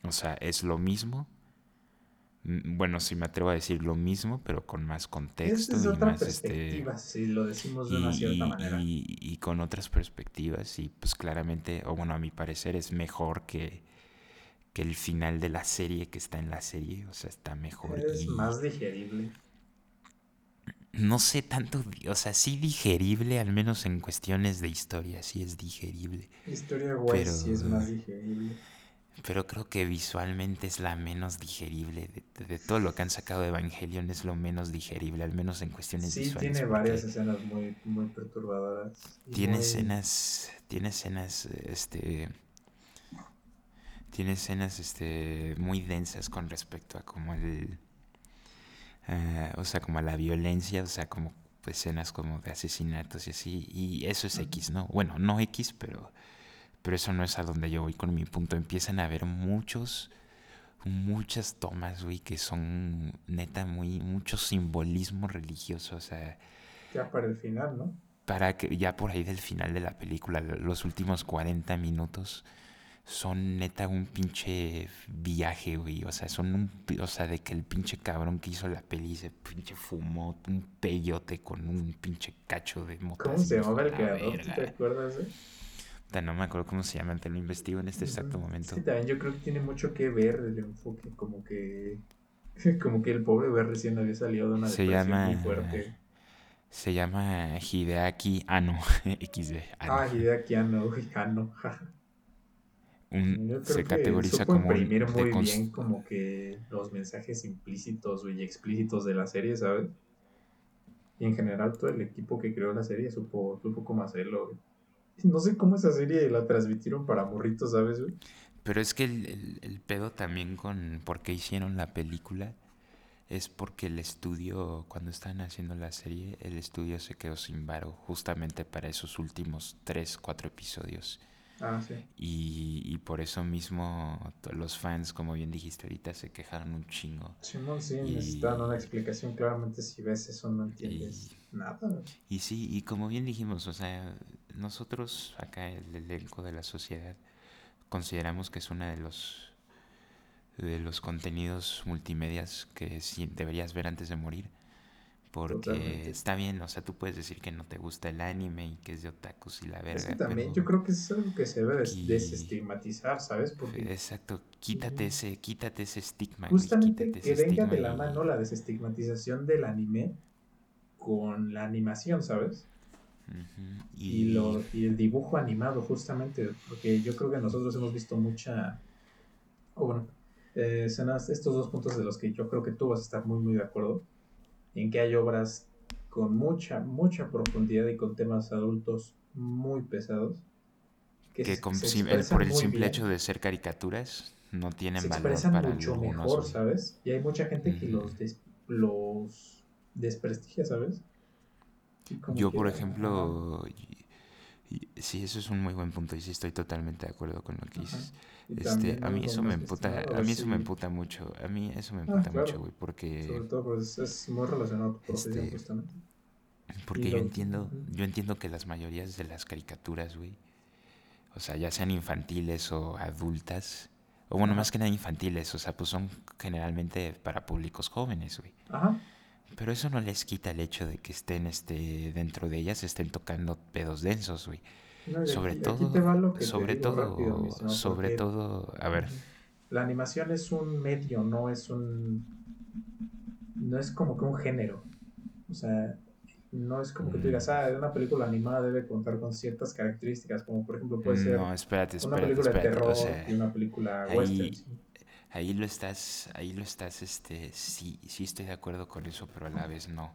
O sea, es lo mismo. Mm, bueno, si me atrevo a decir lo mismo, pero con más contexto es otra y más este. Si lo decimos de una cierta manera. Y, con otras perspectivas. Y pues claramente, o bueno, a mi parecer es mejor que, que el final de la serie que está en la serie. O sea, está mejor. Es más digerible. No sé tanto, o sea, sí digerible, al menos en cuestiones de historia, sí es digerible. Historia guay sí es más digerible pero creo que visualmente es la menos digerible. De, todo lo que han sacado de Evangelion es lo menos digerible, al menos en cuestiones sí, visuales. tiene varias escenas muy, muy perturbadoras. Tiene escenas, tiene escenas, este... Tiene escenas este, muy densas con respecto a como el... Eh, o sea, como a la violencia, o sea, como escenas como de asesinatos y así. Y eso es X, ¿no? Bueno, no X, pero pero eso no es a donde yo voy con mi punto. Empiezan a haber muchos, muchas tomas, güey, que son neta muy, mucho simbolismo religioso. O sea. Ya para el final, ¿no? Para que, ya por ahí del final de la película, los últimos 40 minutos son neta un pinche viaje, güey. O sea, son un. O sea, de que el pinche cabrón que hizo la peli se pinche fumó un peyote con un pinche cacho de moto. ¿Cómo se llamaba el creador? ¿Te acuerdas, eh? No me acuerdo cómo se llama, te lo investigo en este exacto momento. Sí, también yo creo que tiene mucho que ver el enfoque, como que <laughs> como que el pobre güey recién había salido de una se llama, muy fuerte. Se llama Hideaki Ano, <laughs> XD. Ah, Hideaki Ano, Ano. se categoriza como imprimir muy bien como que los mensajes implícitos y explícitos de la serie, ¿sabes? Y en general todo el equipo que creó la serie supo, supo cómo hacerlo. No sé cómo esa serie la transmitieron para morritos, ¿sabes, güey? Pero es que el, pedo también con por qué hicieron la película es porque el estudio, cuando estaban haciendo la serie, el estudio se quedó sin varo justamente para esos últimos tres, cuatro episodios. Ah, sí. Y, y, por eso mismo los fans, como bien dijiste ahorita, se quejaron un chingo. Sí, no, sí, necesitan una explicación. Claramente, si ves eso, no entiendes nada. Y sí, y como bien dijimos, o sea, nosotros acá, el elenco de la sociedad, consideramos que es uno de los de los contenidos multimedias que sí deberías ver antes de morir. Porque está bien, o sea, tú puedes decir que no te gusta el anime y que es de otakus y la verga. Es también yo creo que es algo que se debe desestigmatizar, ¿sabes? Porque... Exacto, quítate ese, quítate ese estigma. Justamente que venga de la mano la desestigmatización del anime con la animación, ¿sabes? Y... lo, y el dibujo animado, justamente, porque yo creo que nosotros hemos visto mucha Oh, bueno, eh, estos dos puntos de los que yo creo que tú vas a estar muy, muy de acuerdo, en que hay obras con mucha, mucha profundidad y con temas adultos muy pesados. Que, por el simple hecho de ser caricaturas no tienen se expresan para mucho mejor, ¿sabes? Y hay mucha gente que los, los desprestigia, ¿sabes? Yo, por ejemplo, sí, eso es un muy buen punto y sí estoy totalmente de acuerdo con lo que dices. Este, a mí eso me emputa, a mí eso me emputa mucho, a mí eso me ah, emputa mucho, güey, porque sobre todo pues es muy relacionado profesión este, justamente. Porque yo entiendo, yo entiendo que las mayorías de las caricaturas, güey, o sea, ya sean infantiles o adultas, o bueno, más que nada infantiles, o sea, pues son generalmente para públicos jóvenes, güey. Ajá. Pero eso no les quita el hecho de que estén este, dentro de ellas, estén tocando pedos densos, güey. sobre todo, sobre todo, sobre todo, a ver. La animación es un medio, no es un, no es como que un género. O sea, no es como que tú digas, mm. ah, una película animada debe contar con ciertas características, como por ejemplo puede ser no, espérate, una película de terror y una película western ahí lo estás, ahí lo estás, este, sí, sí estoy de acuerdo con eso, pero a la vez no.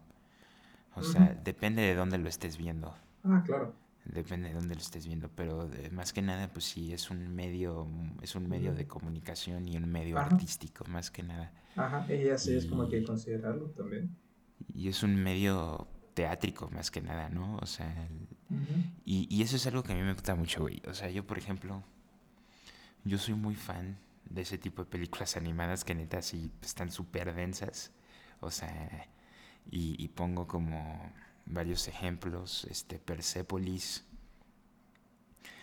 O sea, depende de dónde lo estés viendo. Ah, claro. Depende de dónde lo estés viendo, pero más que nada, pues sí, es un medio, es un medio de comunicación y un medio artístico, más que nada. Ajá, ella sí es como hay que considerarlo también. Y es un medio teátrico, más que nada, ¿no? O sea, y, y eso es algo que a mí me gusta mucho, güey. O sea, yo, por ejemplo, yo soy muy fan de ese tipo de películas animadas que neta sí están súper densas. O sea, y, pongo como varios ejemplos, este, Persepolis.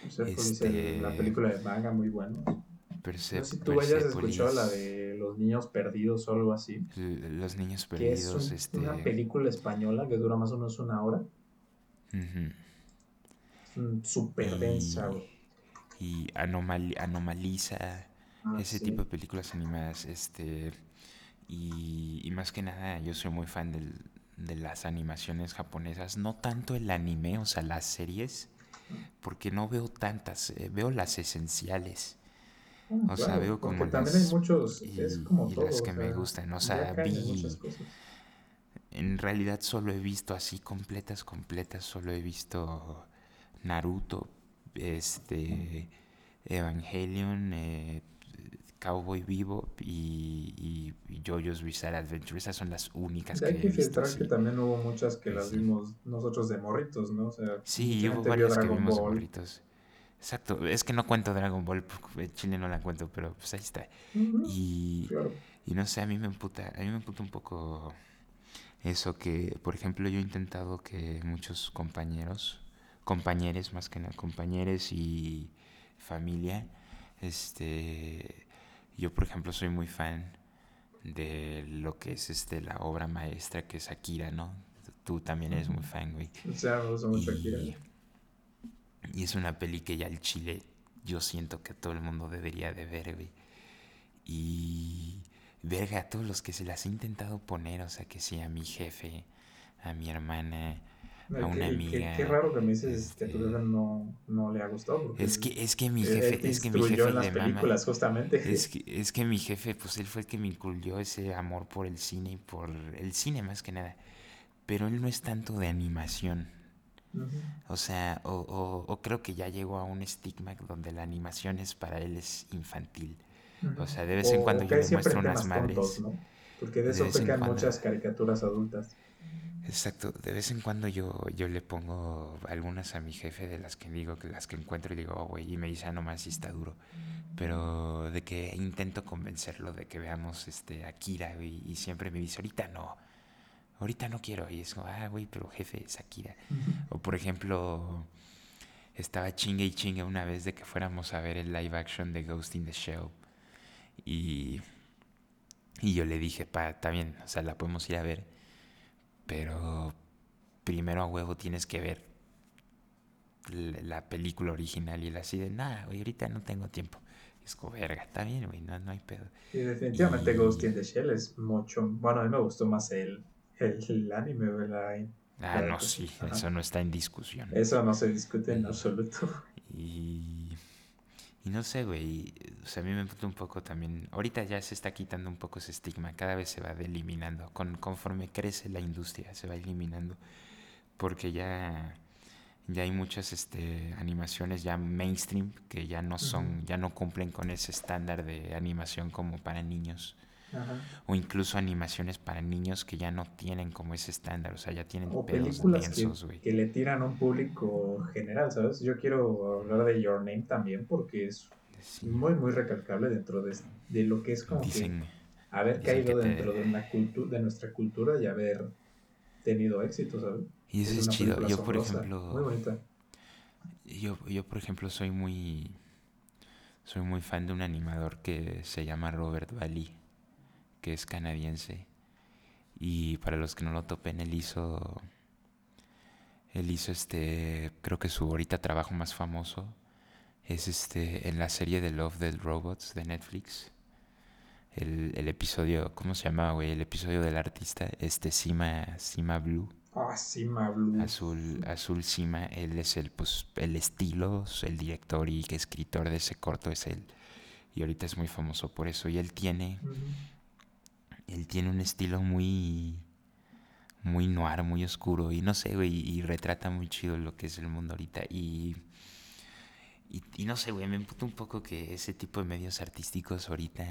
Persepolis, este, la película de manga, muy bueno. no sé si tú hayas escuchado la de Los Niños Perdidos o algo así. Los Niños Perdidos. es este... una película española que dura más o menos una hora. Súper densa, Y anomaliza Ah, ese tipo de películas animadas. Este, y, más que nada, yo soy muy fan de las animaciones japonesas. No tanto el anime, o sea, las series, porque no veo tantas, eh, veo las esenciales. Ah, o sea, veo como también hay muchos, y, las que me gustan. O sea, vi. En realidad solo he visto así completas, completas. Solo he visto Naruto, este, Evangelion, eh, Cowboy Vivo y, y, JoJo's Bizarre Adventure. Esas son las únicas que, hay que filtrar que también hubo muchas que las vimos nosotros de morritos, ¿no? O sea, sí, hubo varias que vimos de morritos. Exacto, es que no cuento Dragon Ball, en Chile no la cuento, pero pues ahí está. y, y no sé, a mí me emputa, a mí me emputa un poco eso que, por ejemplo, yo he intentado que muchos compañeros, compañeros más que nada, compañeros y familia, este yo, por ejemplo, soy muy fan de lo que es este la obra maestra que es Akira, ¿no? Tú también eres muy fan, güey. O sea, y, Akira. Y es una peli que ya el Chile yo siento que todo el mundo debería de ver, güey. Y verga, a todos los que se las he intentado poner, o sea, que sí, a mi jefe, a mi hermana, a una amiga. Qué, raro que me dices que a tu jefe no, no le ha gustado. Es que, es que mi jefe, es que mi jefe en las películas, justamente. Es que, es que mi jefe, pues él fue el que me incluyó ese amor por el cine y por el cine más que nada. Pero él no es tanto de animación. O sea, o, o, o, creo que ya llegó a un estigma donde la animación es para él es infantil. O sea, de vez en cuando yo le muestro unas madres. ¿no? Porque de eso pecan muchas caricaturas adultas. Exacto, de vez en cuando yo, yo le pongo algunas a mi jefe de las que digo, que las que encuentro y digo, oh, güey, y me dice, ah, no más, si está duro. Pero de que intento convencerlo de que veamos este Akira, güey, y siempre me dice, ahorita no, ahorita no quiero. Y es como, ah, güey, pero jefe, es Akira. O por ejemplo, estaba chingue y chingue una vez de que fuéramos a ver el live action de Ghost in the Shell. Y, y yo le dije, pa, está bien, o sea, la podemos ir a ver pero primero a huevo tienes que ver la película original y la así de nada, güey, ahorita no tengo tiempo. Es como, verga, está bien, güey, no, no hay pedo. Y definitivamente Ghost in the Shell es mucho. Bueno, a mí me gustó más el, el, anime, ¿verdad? Ah, no, sí, eso no está en discusión. Eso no se discute en absoluto. Y, Y no sé, güey, o sea, a mí me importa un poco también, ahorita ya se está quitando un poco ese estigma, cada vez se va eliminando, con, conforme crece la industria se va eliminando, porque ya, ya hay muchas este, animaciones ya mainstream que ya no son, ya no cumplen con ese estándar de animación como para niños. O incluso animaciones para niños que ya no tienen como ese estándar, o sea, ya tienen o películas que, que, le tiran a un público general, ¿sabes? Yo quiero hablar de Your Name también porque es muy, muy recalcable dentro de, de lo que es como que haber caído dentro de, una de nuestra cultura y haber tenido éxito, ¿sabes? Y eso es, chido. Yo, por ejemplo... Muy bonita. Yo, yo, por ejemplo, soy muy... Soy muy fan de un animador que se llama Robert Valley que es canadiense. Y para los que no lo topen, él hizo. Él hizo este. Creo que su ahorita trabajo más famoso es este. En la serie de Love Dead Robots de Netflix. El, el episodio. ¿Cómo se llama, güey? El episodio del artista. Este Sima, Sima Blue. Ah, Sima Blue. Azul, Azul Sima. Él es el, pues, el estilo, el director y escritor de ese corto es él. Y ahorita es muy famoso por eso. Y él tiene él tiene un estilo muy muy noir, muy oscuro y no sé, güey, y retrata muy chido lo que es el mundo ahorita y y, no sé, güey, me emputa un poco que ese tipo de medios artísticos ahorita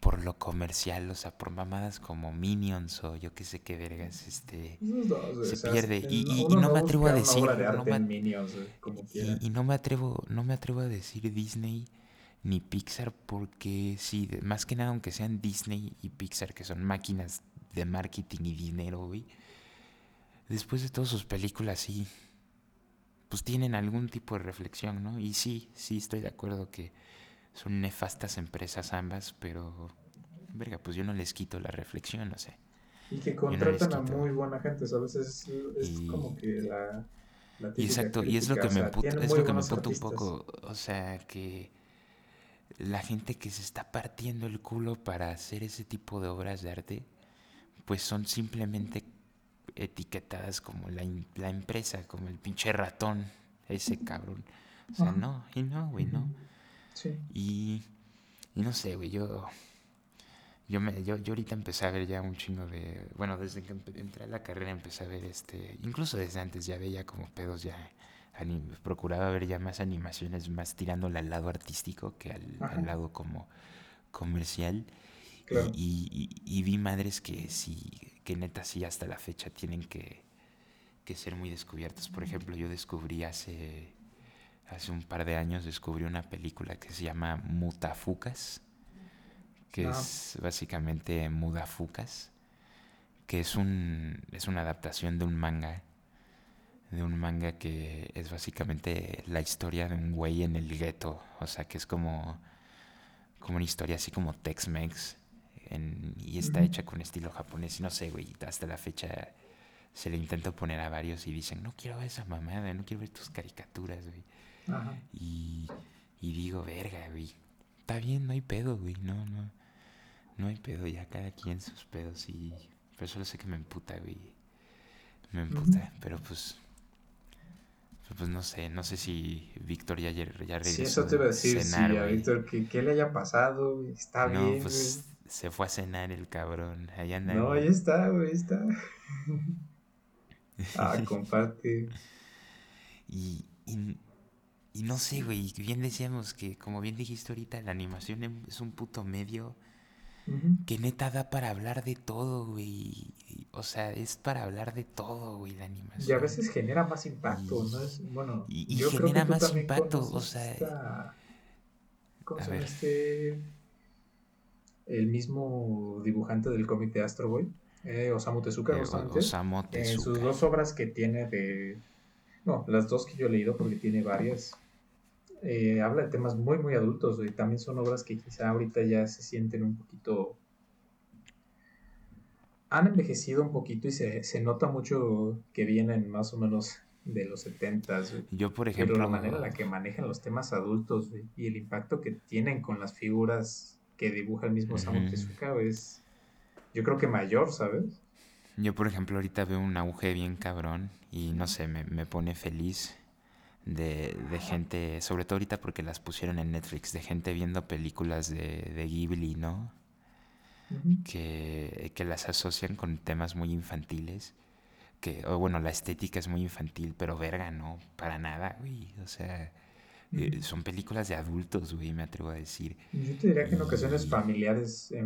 por lo comercial, o sea, por mamadas como Minions o yo qué sé qué vergas, este se pierde y, no, me atrevo a decir y, no me atrevo no me atrevo a decir Disney ni Pixar porque sí, más que nada aunque sean Disney y Pixar que son máquinas de marketing y dinero, güey. Después de todas sus películas sí pues tienen algún tipo de reflexión, ¿no? Y sí, sí estoy de acuerdo que son nefastas empresas ambas, pero verga, pues yo no les quito la reflexión, no sé. Y que contratan a muy buena gente, ¿sabes? Es, es como que la, y exacto, y es lo que me es lo que me puta un poco, o sea, que la gente que se está partiendo el culo para hacer ese tipo de obras de arte, pues son simplemente etiquetadas como la, la empresa, como el pinche ratón, ese cabrón. O sea, no, y no, güey, no. Sí. Y, y no sé, güey, yo, yo, me, yo, yo ahorita empecé a ver ya un chingo de... Bueno, desde que entré a la carrera empecé a ver este... Incluso desde antes ya veía como pedos ya procuraba ver ya más animaciones, más tirándole al lado artístico que al, lado como comercial. Y, vi madres que sí, que neta sí hasta la fecha tienen que, ser muy descubiertas. Por ejemplo, yo descubrí hace, hace un par de años, descubrí una película que se llama Mutafucas, que es básicamente Mudafucas, que es, un, es una adaptación de un manga de un manga que es básicamente la historia de un güey en el gueto. O sea, que es como, como una historia así como Tex-Mex. Y está hecha con estilo japonés. Y no sé, güey, hasta la fecha se le intenta poner a varios y dicen, no quiero ver esa mamada, no quiero ver tus caricaturas, güey. Y, y digo, verga, güey. Está bien, no hay pedo, güey. No, no. No hay pedo, ya cada quien sus pedos. Y. Pero solo sé que me emputa, güey. Me emputa. Pero pues pues no sé, no sé si Víctor ya, ya regresó. Sí, eso te iba a decir, cenar, sí, a Víctor, ¿qué, le haya pasado? Está bien. No, pues se fue a cenar el cabrón. Allá anda. No, ahí está, güey, está. <laughs> ah, comparte. Y, y, y, no sé, güey, bien decíamos que, como bien dijiste ahorita, la animación es un puto medio que neta da para hablar de todo, güey. O sea, es para hablar de todo, güey, la animación. Y a veces genera más impacto, ¿no? Es, bueno, y, genera más impacto, o sea... ¿Cómo se llama este...? El mismo dibujante del cómic de Astro Boy, eh, Osamu Tezuka, eh, Osamu Tezuka. En sus dos obras que tiene de... No, las dos que yo he leído, porque tiene varias eh, habla de temas muy, muy adultos, y también son obras que quizá ahorita ya se sienten un poquito... Han envejecido un poquito y se, se nota mucho que vienen más o menos de los 70 Yo, por ejemplo. Pero la manera en la que manejan los temas adultos y el impacto que tienen con las figuras que dibuja el mismo Samu Tezuka es, yo creo que mayor, ¿sabes? Yo, por ejemplo, ahorita veo un auge bien cabrón y no sé, me, me pone feliz de, de, gente, sobre todo ahorita porque las pusieron en Netflix, de gente viendo películas de, de Ghibli, ¿no? que, que, las asocian con temas muy infantiles. Que, o bueno, la estética es muy infantil, pero verga, no, para nada, güey. O sea, eh, son películas de adultos, güey, me atrevo a decir. Yo te diría que en ocasiones familiares, de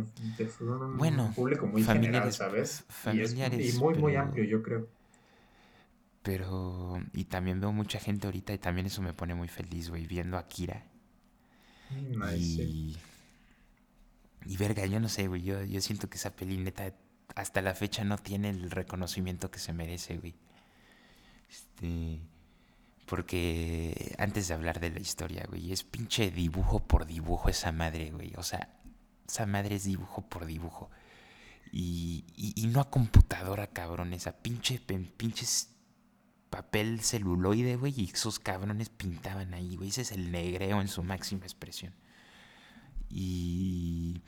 un bueno, público muy familiares, general, ¿sabes? Familiares. Y, muy, muy amplio, yo creo. Pero, y también veo mucha gente ahorita y también eso me pone muy feliz, güey, viendo a Kira. Nice, y, y verga, yo no sé, güey, yo, yo siento que esa peli neta hasta la fecha no tiene el reconocimiento que se merece, güey. Este, porque antes de hablar de la historia, güey, es pinche dibujo por dibujo esa madre, güey. O sea, esa madre es dibujo por dibujo. Y, y, no a computadora, cabrón. Esa pinche, pinches papel celuloide, güey. Y esos cabrones pintaban ahí, güey. Ese es el negreo en su máxima expresión. Y.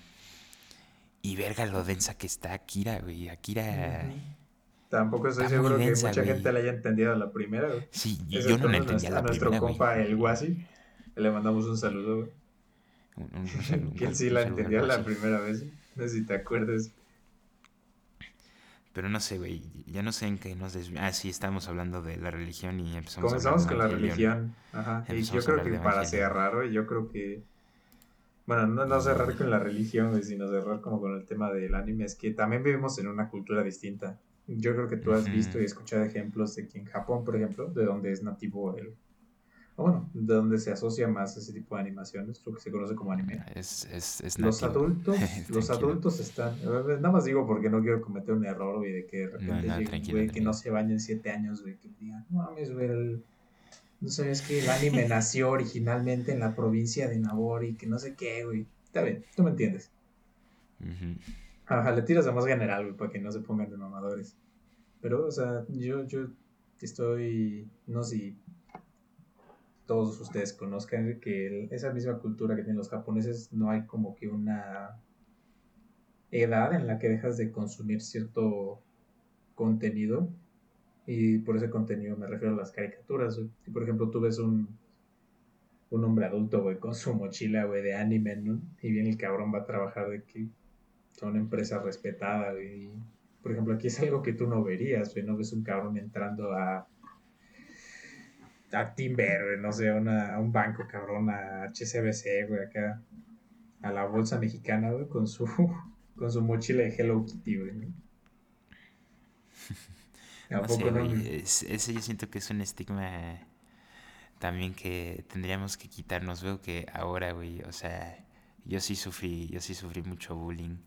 Y verga lo densa que está Akira, güey. Akira. Tampoco estoy seguro que mucha gente la haya entendido la primera, güey. Sí, yo no la entendía la primera. A nuestro compa, el Guasi, le mandamos un saludo, güey. Un, un, saludo, <laughs> que él sí la entendió la primera vez. No sé si te acuerdas. Pero no sé, güey. Ya no sé en qué nos desviamos. Ah, sí, estamos hablando de la religión y empezamos Comenzamos con la religión. Ajá. y yo creo que para cerrar, güey, yo creo que. Bueno, no, no cerrar con la religión, güey, sino cerrar como con el tema del anime. Es que también vivimos en una cultura distinta. Yo creo que tú has visto y escuchado ejemplos de que en Japón, por ejemplo, de donde es nativo el... bueno, de donde se asocia más ese tipo de animaciones, lo que se conoce como anime. Es, es, es los adultos, <laughs> los adultos están... Nada más digo porque no quiero cometer un error, güey, de que de repente no, güey, que no se bañen siete años, güey, que digan, no mames, güey, no sabes que el anime <laughs> nació originalmente en la provincia de Nabori, que no sé qué, güey. Está bien, tú me entiendes. Ajá, le tiras a más general, güey, para que no se pongan de mamadores. Pero, o sea, yo, yo estoy, no sé todos ustedes conozcan que esa misma cultura que tienen los japoneses, no hay como que una edad en la que dejas de consumir cierto contenido. Y por ese contenido me refiero a las caricaturas. Por ejemplo, tú ves un, un hombre adulto, güey, con su mochila, güey, de anime, ¿no? Y bien el cabrón va a trabajar de que son empresa respetada, güey. Por ejemplo, aquí es algo que tú no verías, güey. No ves un cabrón entrando a. a Timber, no sé, a un banco, cabrón, a HCBC, güey, acá. A la bolsa mexicana, güey, con su. <laughs> con su mochila de Hello Kitty, güey. ¿A poco no? ese yo siento que es un estigma también que tendríamos que quitarnos. Veo que ahora, güey, o sea, yo sí sufrí, yo sí sufrí mucho bullying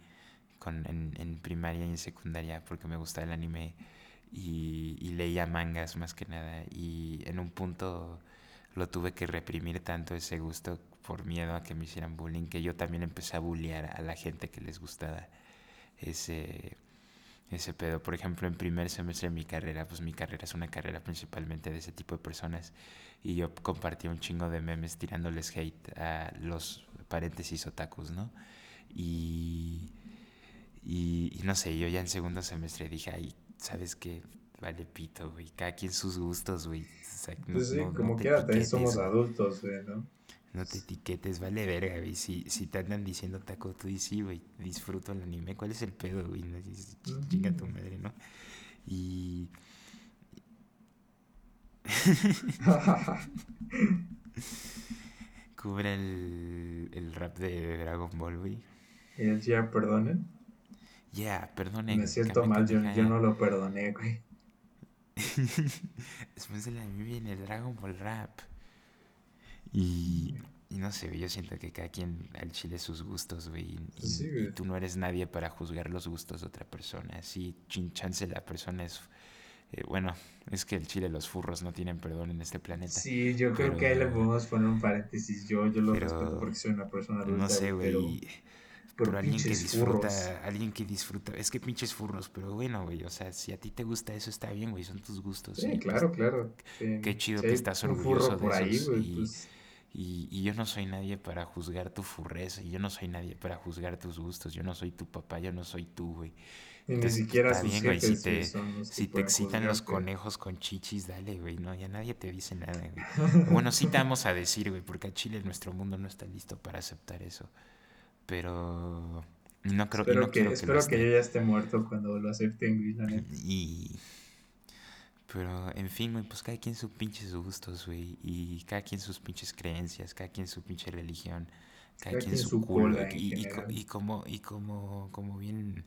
en, primaria y en secundaria porque me gustaba el anime y, leía mangas más que nada y en un punto lo tuve que reprimir tanto ese gusto por miedo a que me hicieran bullying que yo también empecé a bullear a la gente que les gustaba ese ese pedo. Por ejemplo, en primer semestre de mi carrera, pues mi carrera es una carrera principalmente de ese tipo de personas. Y yo compartí un chingo de memes tirándoles hate a los paréntesis otakus, ¿no? Y y, no sé, yo ya en segundo semestre dije, ay, ¿sabes qué? Vale pito, güey. Cada quien sus gustos, güey. pues sí, como quiera, también somos adultos, güey, ¿no? No te etiquetes, vale verga, güey. Si, si te andan diciendo taco, tú dices, sí, güey, disfruto el anime. ¿Cuál es el pedo, güey? No, chinga tu madre, ¿no? Y... <laughs> Cubre el, el rap de Dragon Ball, güey. ¿Y ya perdonen? Ya, perdone. Me siento mal, yo, no lo perdoné, güey. <laughs> Después de la viene el Dragon Ball Rap. Y, y, no sé, yo siento que cada quien al chile sus gustos, güey. Y, tú no eres nadie para juzgar los gustos de otra persona. Sí, chance la persona es. Eh, bueno, es que el chile los furros no tienen perdón en este planeta. Sí, yo creo que ahí le podemos poner un paréntesis. Yo, yo lo respeto porque soy una persona adulta. No sé, güey pero alguien que disfruta, alguien que disfruta, es que pinches furros, pero bueno, güey, o sea, si a ti te gusta eso está bien, güey, son tus gustos. Sí, claro, claro. Qué chido que estás orgulloso de por ahí, y, pues, Y, yo no soy nadie para juzgar tu furreza, y yo no soy nadie para juzgar tus gustos, yo no soy tu papá, yo no soy tú, güey. ni siquiera está bien, güey, si te, si te excitan los conejos con chichis, dale, güey, no, ya nadie te dice nada, güey. bueno, sí te vamos a decir, güey, porque a Chile nuestro mundo no está listo para aceptar eso. Pero no creo, espero que, espero que yo ya esté muerto cuando lo acepten, güey, Y pero, en fin, güey, pues cada quien sus pinches gustos, güey. Y cada quien sus pinches creencias, cada quien su pinche religión, cada, quien, su, culo. Y, y, como, y como, como bien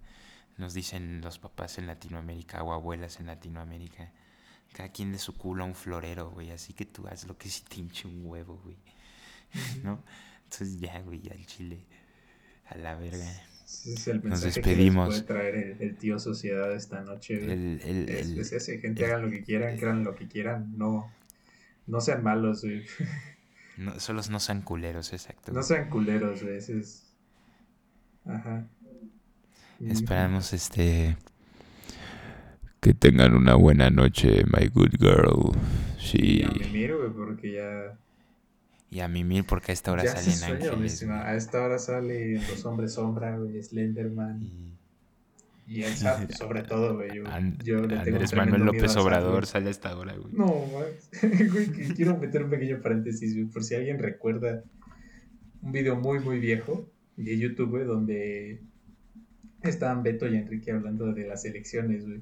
nos dicen los papás en Latinoamérica o abuelas en Latinoamérica, cada quien de su culo a un florero, güey. Así que tú haz lo que si te hinche un huevo, güey. <laughs> ¿No? Entonces ya, güey, al chile. A la verga nos despedimos. Que puede traer el, tío sociedad esta noche. El, el, es, ese, gente hagan lo que quieran, crean lo que quieran, no, no sean malos, <laughs> No, solo no sean culeros, exacto. No sean culeros, güey. es. Ajá. Esperamos este. Que tengan una buena noche, my good girl. Sí. Ya me miro, güey, porque ya y a mimir porque a esta hora salen ángeles. A esta hora salen los hombres sombra, güey, Slenderman. Y, el SAT, <laughs> sobre todo, güey. Yo, le tengo Andrés Manuel López Obrador sale a esta hora, güey. No, güey, <laughs> quiero meter un pequeño paréntesis, güey, por si alguien recuerda un video muy, muy viejo de YouTube, güey, donde estaban Beto y Enrique hablando de las elecciones, güey.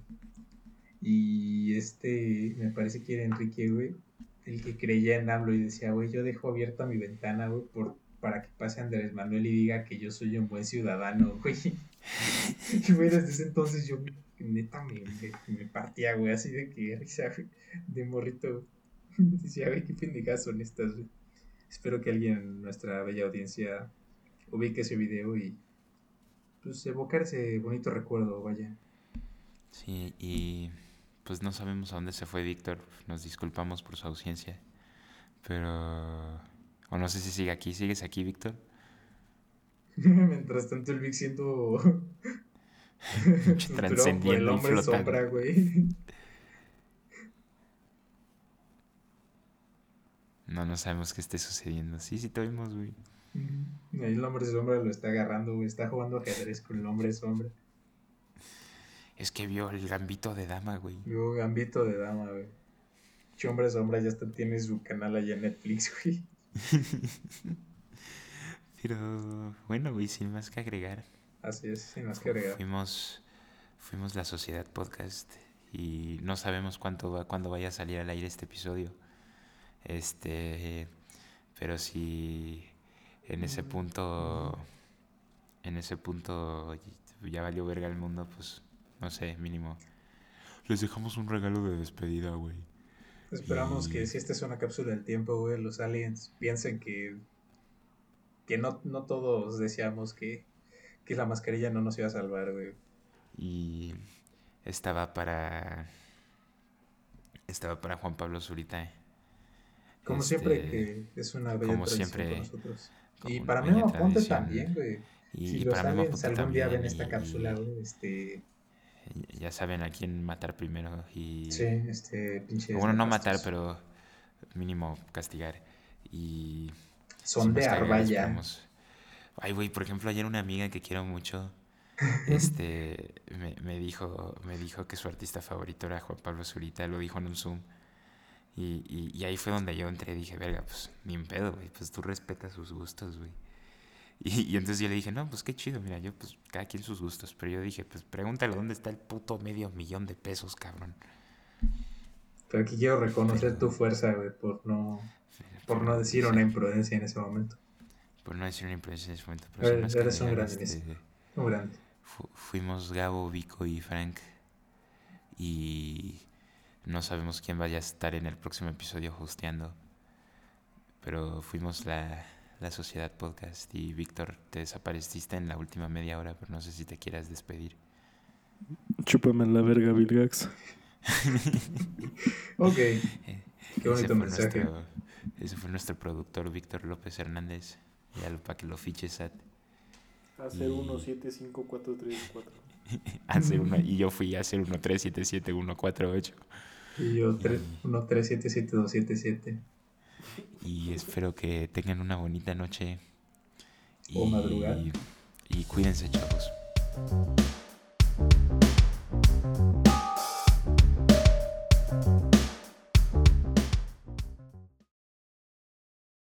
Y este, me parece que era Enrique, güey, el que creía en AMLO y decía, güey, yo dejo abierta mi ventana, güey, por, para que pase Andrés Manuel y diga que yo soy un buen ciudadano, <laughs> güey. Y, güey, desde ese entonces yo, neta, me, partía, güey, así de que risa, güey, de morrito. <laughs> Decía, güey, qué pendejadas son estas, güey. Espero que alguien en nuestra bella audiencia ubique ese video y, pues, evocar ese bonito recuerdo, vaya. Sí, y pues no sabemos a dónde se fue Víctor. Nos disculpamos por su ausencia. Pero... O no sé si sigue aquí. ¿Sigues aquí, Víctor? <laughs> Mientras tanto el Vic siendo... <laughs> Trascendiendo el hombre sombra, güey. No, no sabemos qué esté sucediendo. Sí, sí te oímos, güey. Ahí el hombre sombra lo está agarrando, güey. Está jugando ajedrez con el hombre sombra. Es que vio el gambito de dama, güey. Vio gambito de dama, güey. Hombre Sombra ya está, tiene su canal allá en Netflix, <laughs> güey. Pero bueno, güey, sin más que agregar. Así es, sin más que agregar. Fuimos, fuimos la Sociedad Podcast y no sabemos cuánto va, cuándo vaya a salir al aire este episodio. Este, pero si en ese punto, en ese punto ya valió verga el mundo, pues no sé, mínimo. Les dejamos un regalo de despedida, güey. Esperamos que si esta es una cápsula del tiempo, güey, los aliens piensen que, que no, no todos deseamos que, que la mascarilla no nos iba a salvar, güey. Y estaba para... Estaba para Juan Pablo Zurita. Eh. Como siempre este, que es una bella como siempre, nosotros. Y para Memo Aponte también, güey. Y, si los aliens algún día ven esta cápsula, güey, este ya saben a quién matar primero y... Sí, este pinche... Bueno, no matar, pero mínimo castigar. Y... Son de Arbaya. Ay, güey, por ejemplo, ayer una amiga que quiero mucho, <laughs> este, me, me, dijo, me dijo que su artista favorito era Juan Pablo Zurita, lo dijo en un Zoom. Y, y, y ahí fue donde yo entré y dije, verga, pues, ni en pedo, güey, pues tú respetas sus gustos, güey. Y, entonces yo le dije, no, pues qué chido, mira, yo pues cada quien sus gustos. Pero yo dije, pues pregúntale dónde está el puto medio millón de pesos, cabrón. Pero aquí quiero reconocer tu fuerza, güey, por no, por no decir una imprudencia en ese momento. Por no decir una imprudencia en ese momento. Pero eres, un grande, este, un grande. fuimos Gabo, Vico y Frank. Y no sabemos quién vaya a estar en el próximo episodio hosteando. Pero fuimos la, la Sociedad Podcast. Y Víctor, te desapareciste en la última media hora, pero no sé si te quieras despedir. Chúpame la verga, Bill Gax. <laughs> ok. Eh, Qué bonito mensaje. ese fue nuestro productor, Víctor López Hernández. Ya lo, para que lo fiches a... Hacer 175434. hacer uno, y yo fui a hacer 1377148. Y yo 13772277. Y espero que tengan una bonita noche. O madrugada. Y cuídense, chavos.